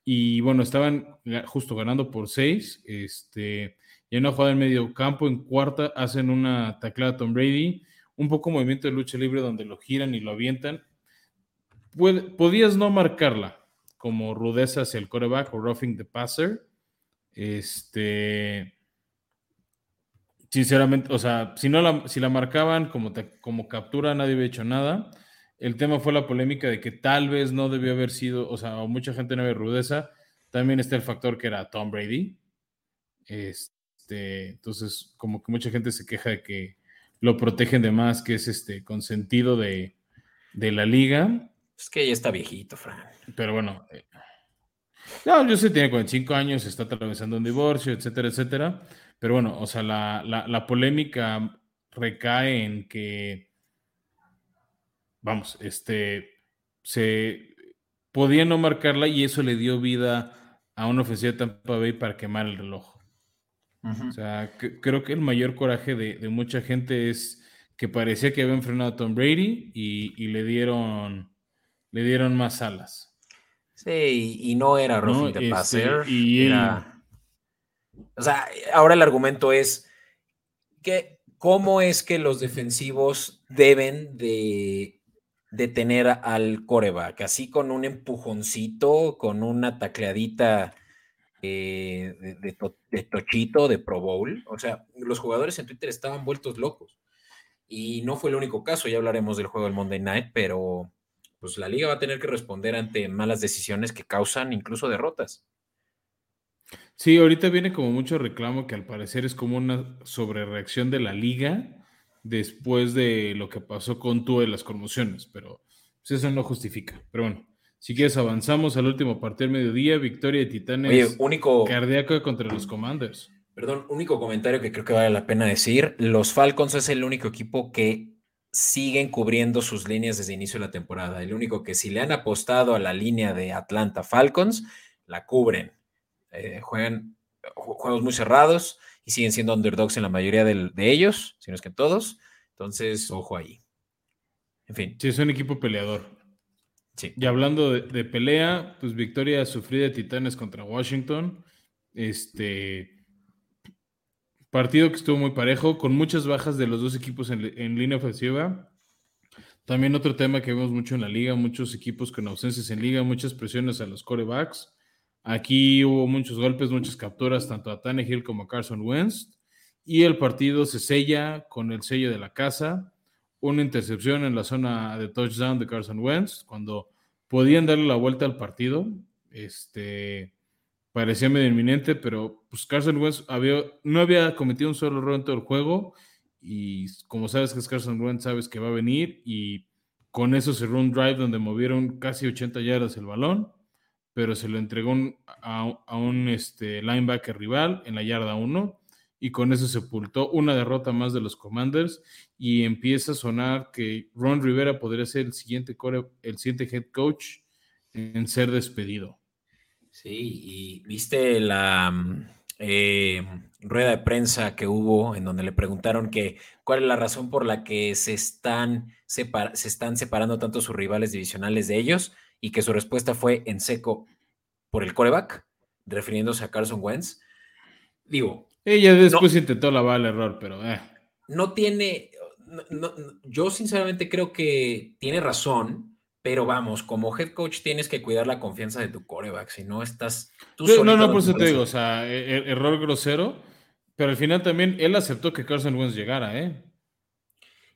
Y bueno, estaban justo ganando por seis. Este, y en una jugada en medio campo, en cuarta, hacen una taclada a Tom Brady. Un poco movimiento de lucha libre donde lo giran y lo avientan podías no marcarla como rudeza hacia el coreback o roughing the passer. Este, sinceramente, o sea, si no la, si la marcaban como, como captura, nadie había hecho nada. El tema fue la polémica de que tal vez no debió haber sido, o sea, mucha gente no había rudeza. También está el factor que era Tom Brady. Este, entonces, como que mucha gente se queja de que lo protegen de más, que es este consentido de, de la liga. Es que ya está viejito, Fran. Pero bueno, eh, no, yo sé, tiene 45 años, está atravesando un divorcio, etcétera, etcétera. Pero bueno, o sea, la, la polémica recae en que vamos, este, se podía no marcarla y eso le dio vida a una ofensiva de Tampa Bay para quemar el reloj. O sea, creo que el mayor coraje de, mucha gente es que parecía que habían frenado a Tom Brady y, le dieron le dieron más alas. Sí, y, no era roughing de passer. Y era... O sea, ahora el argumento es que cómo es que los defensivos deben de detener al coreback, así con un empujoncito, con una tacleadita eh, de, tochito, de Pro Bowl. O sea, los jugadores en Twitter estaban vueltos locos. Y no fue el único caso, ya hablaremos del juego del Monday Night, pero pues la liga va a tener que responder ante malas decisiones que causan incluso derrotas. Sí, ahorita viene como mucho reclamo que al parecer es como una sobrereacción de la liga después de lo que pasó con tú de las conmociones, pero pues, eso no justifica. Pero bueno, si quieres avanzamos al último partido del mediodía, victoria de Titanes único, cardíaco contra los Commanders. Perdón, único comentario que creo que vale la pena decir, los Falcons es el único equipo que siguen cubriendo sus líneas desde el inicio de la temporada. El único que si le han apostado a la línea de Atlanta Falcons, la cubren. Eh, juegan juegos muy cerrados y siguen siendo underdogs en la mayoría de, ellos, si no es que todos. Entonces, ojo ahí. En fin. Sí, es un equipo peleador. Sí. Y hablando de, pelea, pues victoria sufrida de Titanes contra Washington. Este partido que estuvo muy parejo, con muchas bajas de los dos equipos en, línea ofensiva. También otro tema que vemos mucho en la liga, muchos equipos con ausencias en liga, muchas presiones a los corebacks. Aquí hubo muchos golpes, muchas capturas, tanto a Tannehill como a Carson Wentz. Y el partido se sella con el sello de la casa. Una intercepción en la zona de touchdown de Carson Wentz, cuando podían darle la vuelta al partido. Este parecía medio inminente, pero pues Carson Wentz no había cometido un solo error en todo el juego. Y como sabes que es Carson Wentz, sabes que va a venir. Y con eso cerró un drive donde movieron casi 80 yardas el balón pero se lo entregó a, un este, linebacker rival en la yarda 1 y con eso sepultó una derrota más de los Commanders y empieza a sonar que Ron Rivera podría ser el siguiente, el siguiente head coach en ser despedido. Sí, y viste la mm, eh, rueda de prensa que hubo en donde le preguntaron que cuál es la razón por la que se están, se están separando tanto sus rivales divisionales de ellos y que su respuesta fue en seco por el coreback, refiriéndose a Carson Wentz. Digo. Ella después intentó lavar el error, pero. Eh. No tiene. yo sinceramente creo que tiene razón, pero vamos, como head coach tienes que cuidar la confianza de tu coreback, si no estás. no, no, por eso te digo, o sea, e, e, error grosero, pero al final también él aceptó que Carson Wentz llegara, ¿eh?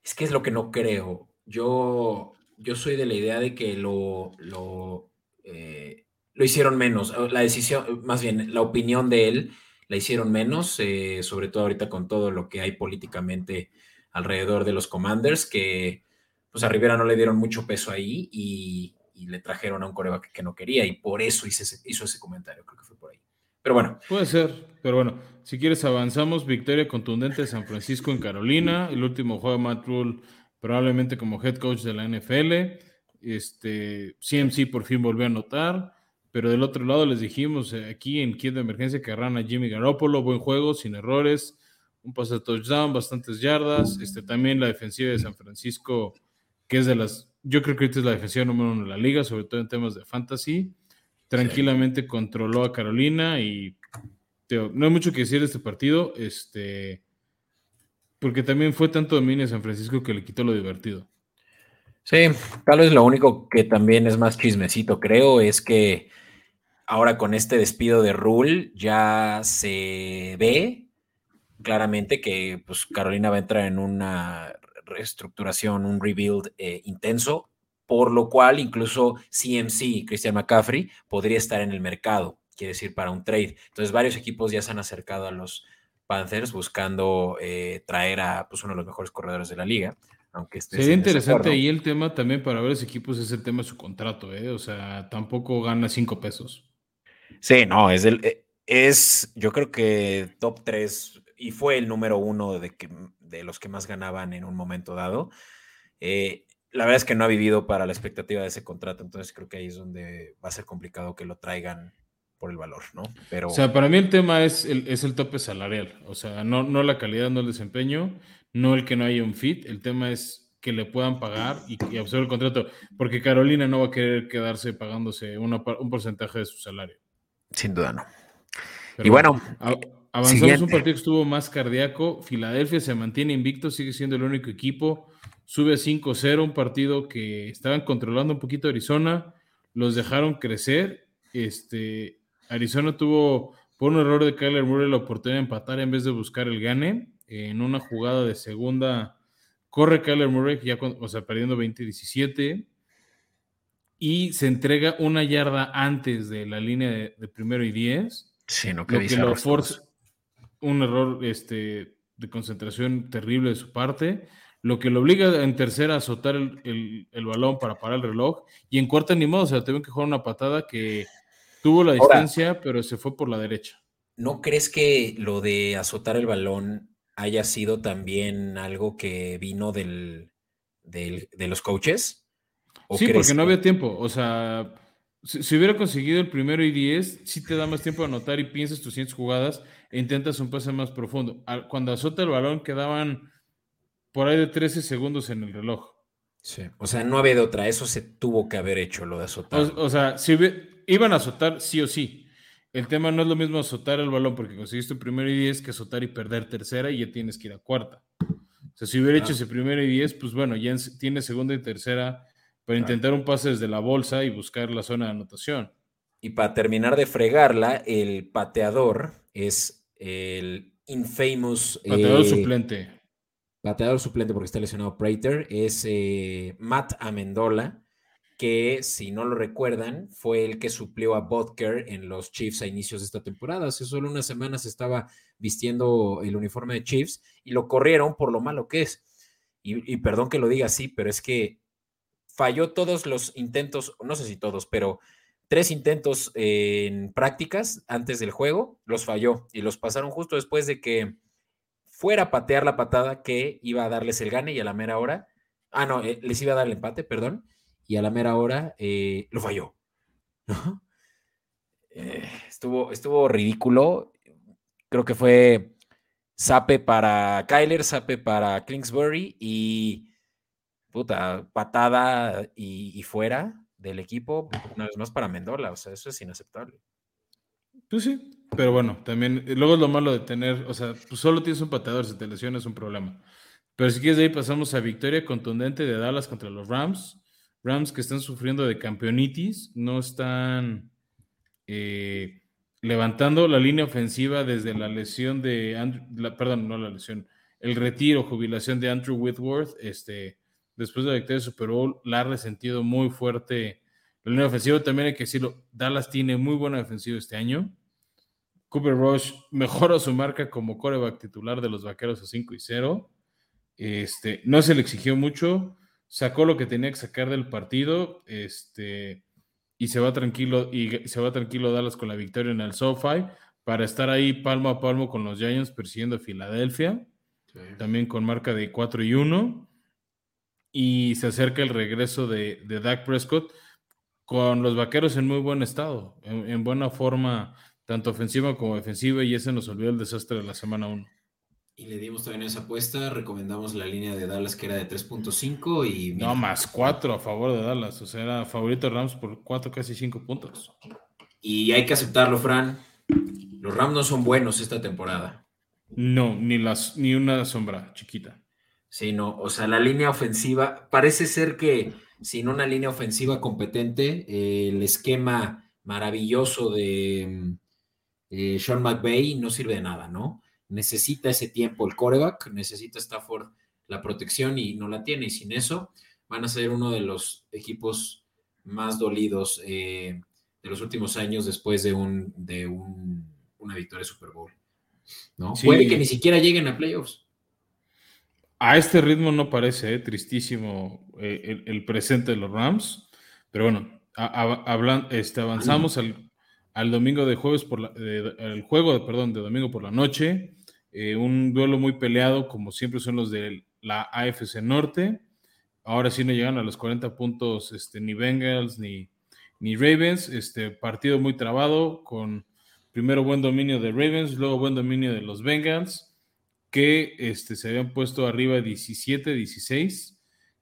Es que es lo que no creo. Yo, yo soy de la idea de que lo, lo, eh, lo hicieron menos. La decisión, más bien, la opinión de él la hicieron menos, eh, sobre todo ahorita con todo lo que hay políticamente alrededor de los Commanders, que pues a Rivera no le dieron mucho peso ahí y, le trajeron a un coreback que no quería y por eso hizo ese, comentario, creo que fue por ahí. Pero bueno. Puede ser, pero bueno, si quieres avanzamos, victoria contundente de San Francisco en Carolina, el último juego de Matt Rule probablemente como head coach de la NFL. Este, CMC por fin volvió a anotar, pero del otro lado les dijimos eh, aquí en Kit de Emergencia que a Jimmy Garoppolo, buen juego, sin errores, un pase de touchdown, bastantes yardas. Este, también la defensiva de San Francisco, que es de las, yo creo que esta es la defensiva número uno de la liga, sobre todo en temas de fantasy. Tranquilamente controló a Carolina y no hay mucho que decir de este partido. Este, porque también fue tanto dominio San Francisco que le quitó lo divertido. Sí, tal vez lo único que también es más chismecito, creo, es que ahora con este despido de Rule ya se ve claramente que pues, Carolina va a entrar en una reestructuración, un rebuild eh, intenso, por lo cual incluso CMC, Christian McCaffrey, podría estar en el mercado, quiere decir, para un trade. Entonces varios equipos ya se han acercado a los Panthers buscando eh, traer a pues, uno de los mejores corredores de la liga. Aunque esté Sería interesante ahí el tema también para varios equipos es el tema de su contrato, ¿eh? o sea, tampoco gana cinco pesos. Sí, no, es el, eh, es, yo creo que top 3 y fue el número uno de, que, de los que más ganaban en un momento dado. Eh, la verdad es que no ha vivido para la expectativa de ese contrato, entonces creo que ahí es donde va a ser complicado que lo traigan por el valor, ¿no? Pero... O sea, para mí el tema es el, es el tope salarial, o sea, no, no la calidad, no el desempeño, no el que no haya un fit, el tema es que le puedan pagar y, y absorber el contrato, porque Carolina no va a querer quedarse pagándose una, un porcentaje de su salario. Sin duda no. y bueno, avanzamos un partido que estuvo más cardíaco. Filadelfia se mantiene invicto, sigue siendo el único equipo. Sube a 5-0, un partido que estaban controlando un poquito Arizona. Los dejaron crecer. Este, Arizona tuvo, por un error de Kyler Murray, la oportunidad de empatar en vez de buscar el gane. En una jugada de segunda, corre Kyler Murray, ya o sea, perdiendo 20-17 y se entrega una yarda antes de la línea de, primero y diez. Sí, no que, lo que lo forza, un error este, de concentración terrible de su parte, lo que lo obliga en tercera a azotar el, balón para parar el reloj, y en cuarta ni modo, o sea, tuvo que jugar una patada que tuvo la distancia, pero se fue por la derecha. ¿No crees que lo de azotar el balón haya sido también algo que vino del, del de los coaches? Sí, porque no había tiempo. O sea, si, hubiera conseguido el primero y diez, sí te da más tiempo de anotar y piensas tus siguientes jugadas e intentas un pase más profundo. Cuando azota el balón quedaban por ahí de 13 segundos en el reloj. Sí, o sea, no había de otra. Eso se tuvo que haber hecho, lo de azotar. O, sea, si iban a azotar sí o sí. El tema no es lo mismo azotar el balón porque conseguiste primero y diez que azotar y perder tercera y ya tienes que ir a cuarta. O sea, si hubiera hecho ese primero y diez, pues bueno, ya tienes segunda y tercera para intentar un pase desde la bolsa y buscar la zona de anotación. Y para terminar de fregarla, el pateador es el infamous. Pateador eh, suplente. Pateador suplente porque está lesionado Prater. Es eh, Matt Amendola, que si no lo recuerdan, fue el que suplió a Butker en los Chiefs a inicios de esta temporada. Hace solo unas semanas estaba vistiendo el uniforme de Chiefs y lo corrieron por lo malo que es. y perdón que lo diga así, pero es que falló todos los intentos, no sé si todos, pero tres intentos en prácticas antes del juego, los falló y los pasaron justo después de que fuera a patear la patada que iba a darles el gane y a la mera hora, ah, no, eh, les iba a dar el empate, perdón, y a la mera hora eh, lo falló. Eh, estuvo, estuvo ridículo. Creo que fue Sape para Kyler, Sape para Kingsbury y puta, patada y, fuera del equipo, una vez más para Mendola, o sea, eso es inaceptable. Pues sí, pero bueno, también, eh, luego es lo malo de tener, o sea, pues solo tienes un pateador, si te lesionas es un problema. Pero si quieres de ahí pasamos a victoria contundente de Dallas contra los Rams. Rams que están sufriendo de campeonitis, no están eh, levantando la línea ofensiva desde la lesión de, perdón, no la lesión, el retiro, jubilación de Andrew Whitworth, este, después de la victoria de Super Bowl, la ha resentido muy fuerte. La línea ofensiva también hay que decirlo, Dallas tiene muy buena defensiva este año. Cooper Rush mejora su marca como coreback titular de los Vaqueros a 5 y 0. Este, no se le exigió mucho, sacó lo que tenía que sacar del partido, este, y se va tranquilo y se va tranquilo Dallas con la victoria en el SoFi para estar ahí palmo a palmo con los Giants persiguiendo a Filadelfia, también con marca de 4 y 1 y se acerca el regreso de, de Dak Prescott con los vaqueros en muy buen estado, en, buena forma, tanto ofensiva como defensiva, y ese nos olvidó el desastre de la semana 1. Y le dimos también esa apuesta, recomendamos la línea de Dallas que era de 3.5 y... No, más 4 a favor de Dallas, o sea, era favorito Rams por 4, casi 5 puntos. Y hay que aceptarlo, Fran, los Rams no son buenos esta temporada. No, ni, las, ni una sombra chiquita. Sí, no, o sea, la línea ofensiva, parece ser que sin una línea ofensiva competente, el esquema maravilloso de mm, eh, Sean McVay no sirve de nada, ¿no? Necesita ese tiempo el coreback, necesita Stafford la protección y no la tiene. Y sin eso van a ser uno de los equipos más dolidos eh, de los últimos años después de, un, de un, una victoria Super Bowl. ¿no? Puede que ni siquiera lleguen a playoffs. A este ritmo no parece, ¿eh? tristísimo eh, el, presente de los Rams, pero bueno, este, avanzamos al, al, domingo de jueves por la, el juego, perdón, de domingo por la noche, eh, un duelo muy peleado como siempre son los de la AFC Norte. Ahora sí no llegan a los 40 puntos este, ni Bengals ni, ni Ravens. Este partido muy trabado con primero buen dominio de Ravens, luego buen dominio de los Bengals que este, se habían puesto arriba 17, 16,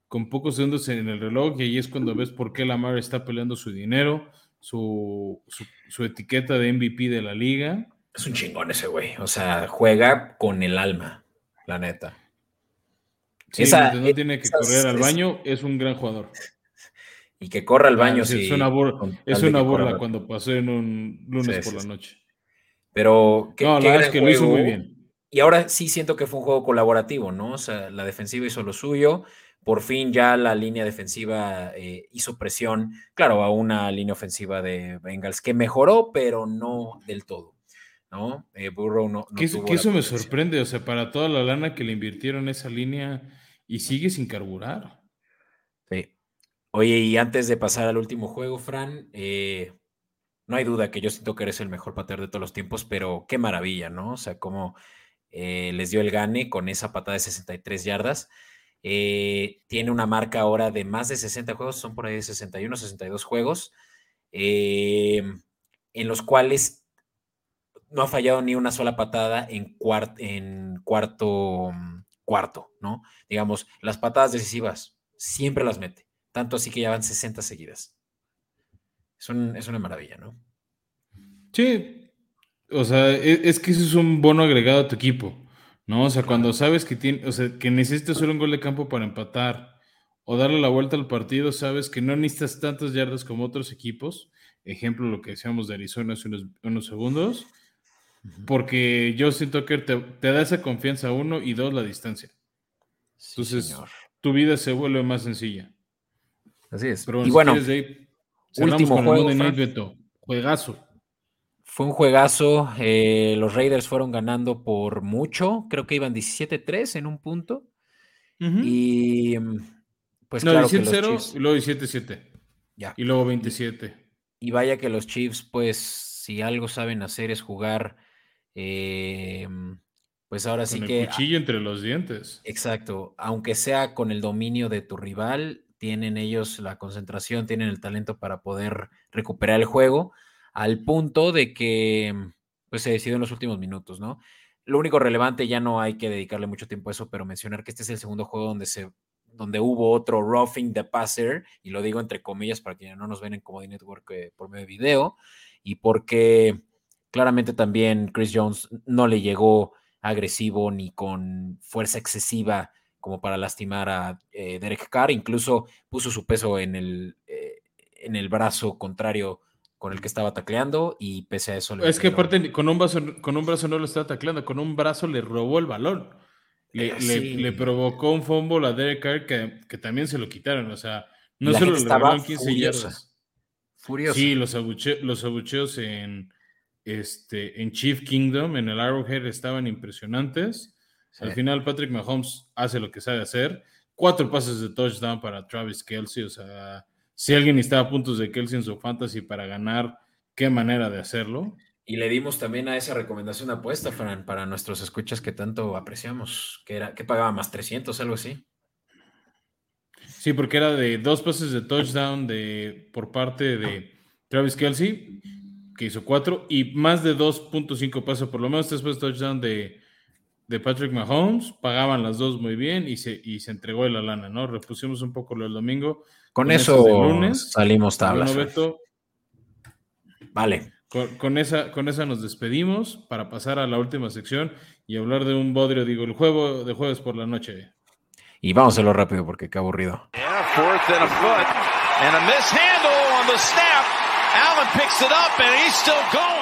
con pocos segundos en el reloj, y ahí es cuando ves por qué Lamar está peleando su dinero, su, su, etiqueta de MVP de la liga. Es un chingón ese güey, o sea, juega con el alma, la neta. Sí, no tiene que correr al baño, es un gran jugador. Y que corra al baño, sí. Es una burla, es una burla cuando pasó en un lunes por la noche. Pero, ¿qué, no, la verdad es que lo hizo muy bien y ahora sí siento que fue un juego colaborativo, ¿no? O sea, la defensiva hizo lo suyo. Por fin ya la línea defensiva eh, hizo presión, claro, a una línea ofensiva de Bengals que mejoró, pero no del todo, ¿no? Eh, Burrow no. que, eso me sorprende, o sea, para toda la lana que le invirtieron esa línea y sigue sin carburar. Sí. Oye, y antes de pasar al último juego, Fran, eh, no hay duda que yo siento que eres el mejor pateador de todos los tiempos, pero qué maravilla, ¿no? O sea, como eh, les dio el gane con esa patada de 63 yardas. Eh, tiene una marca ahora de más de 60 juegos, son por ahí de 61, 62 juegos, eh, en los cuales no ha fallado ni una sola patada en, en cuarto, cuarto, ¿no? Digamos, las patadas decisivas siempre las mete, tanto así que ya van 60 seguidas. Es, es una maravilla, ¿no? Sí, o sea, e, es, que eso es un bono agregado a tu equipo, ¿no? O sea, cuando sabes que, tiene, o sea, que necesitas solo un gol de campo para empatar o darle la vuelta al partido, sabes que no necesitas tantas yardas como otros equipos. Ejemplo, lo que decíamos de Arizona hace unos, segundos. Porque yo siento que te, da esa confianza, uno, y dos, la distancia. Entonces, tu vida se vuelve más sencilla. Así es. Pero y bueno, último juego, Juegazo. Fue un juegazo. Eh, los Raiders fueron ganando por mucho. Creo que iban 17-3 en un punto. Y mm, pues no, claro 17-0 y luego 17-7. Ya. Y luego 27. Y, vaya que los Chiefs, pues, si algo saben hacer es jugar. Eh, pues ahora sí el que. Cuchillo entre los dientes. Exacto. Aunque sea con el dominio de tu rival, tienen ellos la concentración, tienen el talento para poder recuperar el juego al punto de que pues se decidió en los últimos minutos, ¿no? Lo único relevante, ya no hay que dedicarle mucho tiempo a eso, pero mencionar que este es el segundo juego donde se donde hubo otro roughing the passer, y lo digo entre comillas para que no nos ven en Comedy Network eh, por medio de video, y porque claramente también Chris Jones no le llegó agresivo ni con fuerza excesiva como para lastimar a eh, Derek Carr, incluso puso su peso en el, eh, en el brazo contrario con el que estaba tacleando y pese a eso... Le es que aparte con un, brazo, con un brazo no lo estaba tacleando, con un brazo le robó el balón. Le, eh, provocó un fumble a Derek Carr que, también se lo quitaron, o sea, no solo le robaron 15 yardas. Furioso. Sí, los, los abucheos en, este, en Chief Kingdom, en el Arrowhead, estaban impresionantes. Al final, Patrick Mahomes hace lo que sabe hacer. Cuatro pases de touchdown para Travis Kelsey, o sea, si alguien necesitaba puntos de Kelsey en su fantasy para ganar, qué manera de hacerlo. Y le dimos también a esa recomendación apuesta, Fran, para nuestros escuchas que tanto apreciamos, que era que pagaba más 300, algo así. Sí, porque era de dos pases de touchdown de, por parte de Travis Kelsey, que hizo cuatro, y más de 2.5 pasos, por lo menos tres pases de touchdown de, de Patrick Mahomes, pagaban las dos muy bien y se, y se entregó la lana, ¿no? Repusimos un poco lo del domingo con, eso lunes, salimos tablas. vale. Con, esa, con esa nos despedimos para pasar a la última sección y hablar de un bodrio, digo, el juego de jueves por la noche. Y vamos a hacerlo rápido porque qué aburrido. Allen picks it up and he's still going.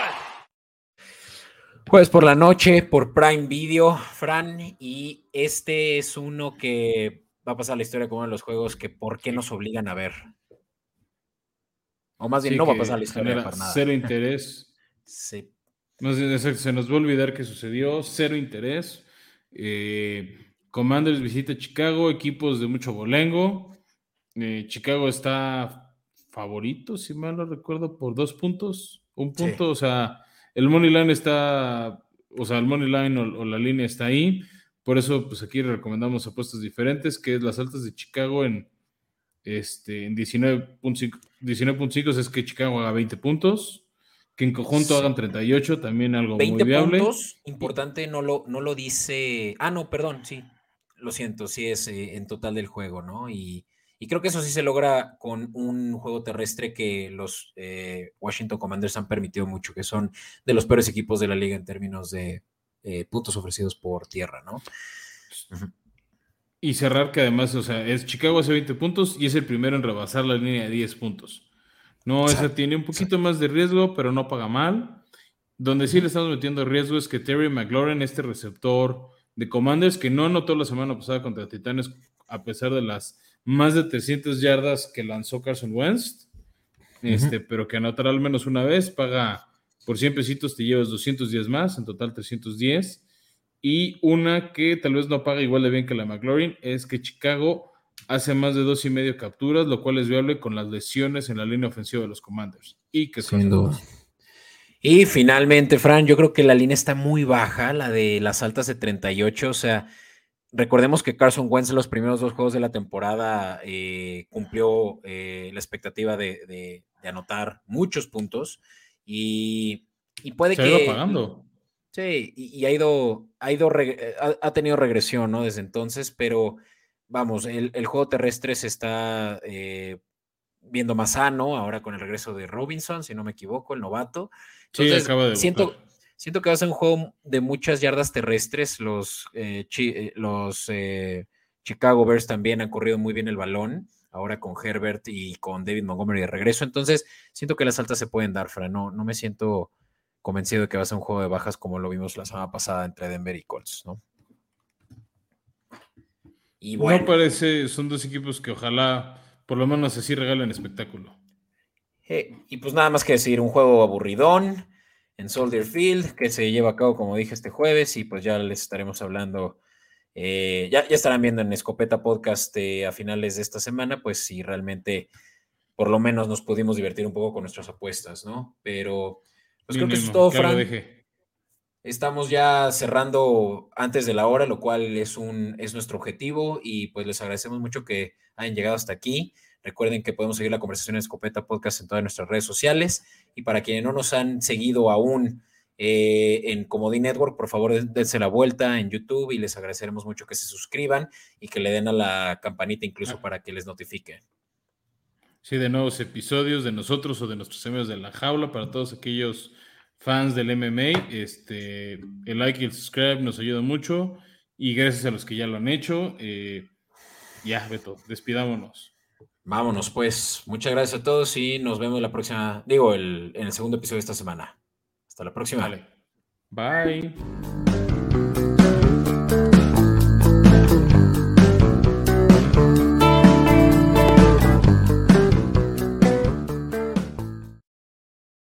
Jueves por la noche por Prime Video, Fran, y este es uno que va a pasar la historia como uno de los juegos que por qué nos obligan a ver. O más bien Sí, no va a pasar la historia para nada. Cero interés. Sí. Exacto, se nos va a olvidar que sucedió, cero interés. Eh, Commanders visita Chicago, equipos de mucho bolengo. Eh, Chicago está favorito, si mal no recuerdo, por dos puntos. Un Sí. punto, o sea, el money line está, o sea, el money line o, o la línea está ahí. Por eso, pues aquí recomendamos apuestas diferentes, que es las altas de Chicago en, este, en 19.5 19.5 es que Chicago haga 20 puntos. Que en conjunto hagan 38, también algo 20 muy viable. puntos, importante, no lo, no lo dice. Ah, no, perdón, sí. Lo siento, sí es eh, en total del juego, ¿no? Y, y creo que eso sí se logra con un juego terrestre que los eh, Washington Commanders han permitido mucho, que son de los peores equipos de la liga en términos de eh, puntos ofrecidos por tierra, ¿no? Y cerrar que además, o sea, es Chicago hace 20 puntos y es el primero en rebasar la línea de 10 puntos. No, esa tiene un poquito más de riesgo, pero no paga mal. Donde sí le estamos metiendo riesgo es que Terry McLaurin, este receptor de Commanders, que no anotó la semana pasada contra Titanes, a pesar de las más de 300 yardas que lanzó Carson Wentz, este, pero que anotará al menos una vez, paga por 100 pesitos, te llevas 210 más, en total 310. Y una que tal vez no paga igual de bien que la McLaurin es que Chicago hace más de dos y medio capturas, lo cual es viable con las lesiones en la línea ofensiva de los Commanders. Y que Sin duda. Y finalmente, Fran, yo creo que la línea está muy baja, la de las altas de 38. O sea, recordemos que Carson Wentz los primeros dos juegos de la temporada eh, cumplió eh, la expectativa de, de- de anotar muchos puntos y, y puede se que... ha ido pagando. Sí, y, y ha ido, ha ido, ha, ha tenido regresión, ¿no? Desde entonces, pero vamos, el, el juego terrestre se está eh, viendo más sano ahora con el regreso de Robinson, si no me equivoco, el novato. Sí, acaba de siento, siento que va a ser un juego de muchas yardas terrestres. Los, eh, chi- eh, los eh, Chicago Bears también han corrido muy bien el balón, ahora con Herbert y con David Montgomery de regreso. Entonces, siento que las altas se pueden dar, Fran. No, no me siento convencido de que va a ser un juego de bajas como lo vimos la semana pasada entre Denver y Colts, ¿no? Y bueno, No parece, son dos equipos que ojalá por lo menos así regalen espectáculo. eh, y pues nada más que decir, un juego aburridón en Soldier Field que se lleva a cabo, como dije, este jueves y pues ya les estaremos hablando, eh, ya, ya estarán viendo en Escopeta Podcast eh, a finales de esta semana, pues si realmente por lo menos nos pudimos divertir un poco con nuestras apuestas, ¿no? Pero pues creo que eso es todo, Fran. Estamos ya cerrando antes de la hora, lo cual es, un, es nuestro objetivo y pues les agradecemos mucho que hayan llegado hasta aquí. Recuerden que podemos seguir la conversación en Escopeta Podcast en todas nuestras redes sociales y para quienes no nos han seguido aún eh, en Comodín Network, por favor den- dense la vuelta en YouTube y les agradeceremos mucho que se suscriban y que le den a la campanita incluso Ah. para que les notifique. Sí, de nuevos episodios de nosotros o de nuestros amigos de la jaula para todos aquellos fans del MMA. Este, el like y el subscribe nos ayuda mucho y gracias a los que ya lo han hecho. eh, ya, Beto, despidámonos. Vámonos pues, muchas gracias a todos y nos vemos la próxima, digo, el, en el segundo episodio de esta semana. Hasta la próxima. Vale. Bye.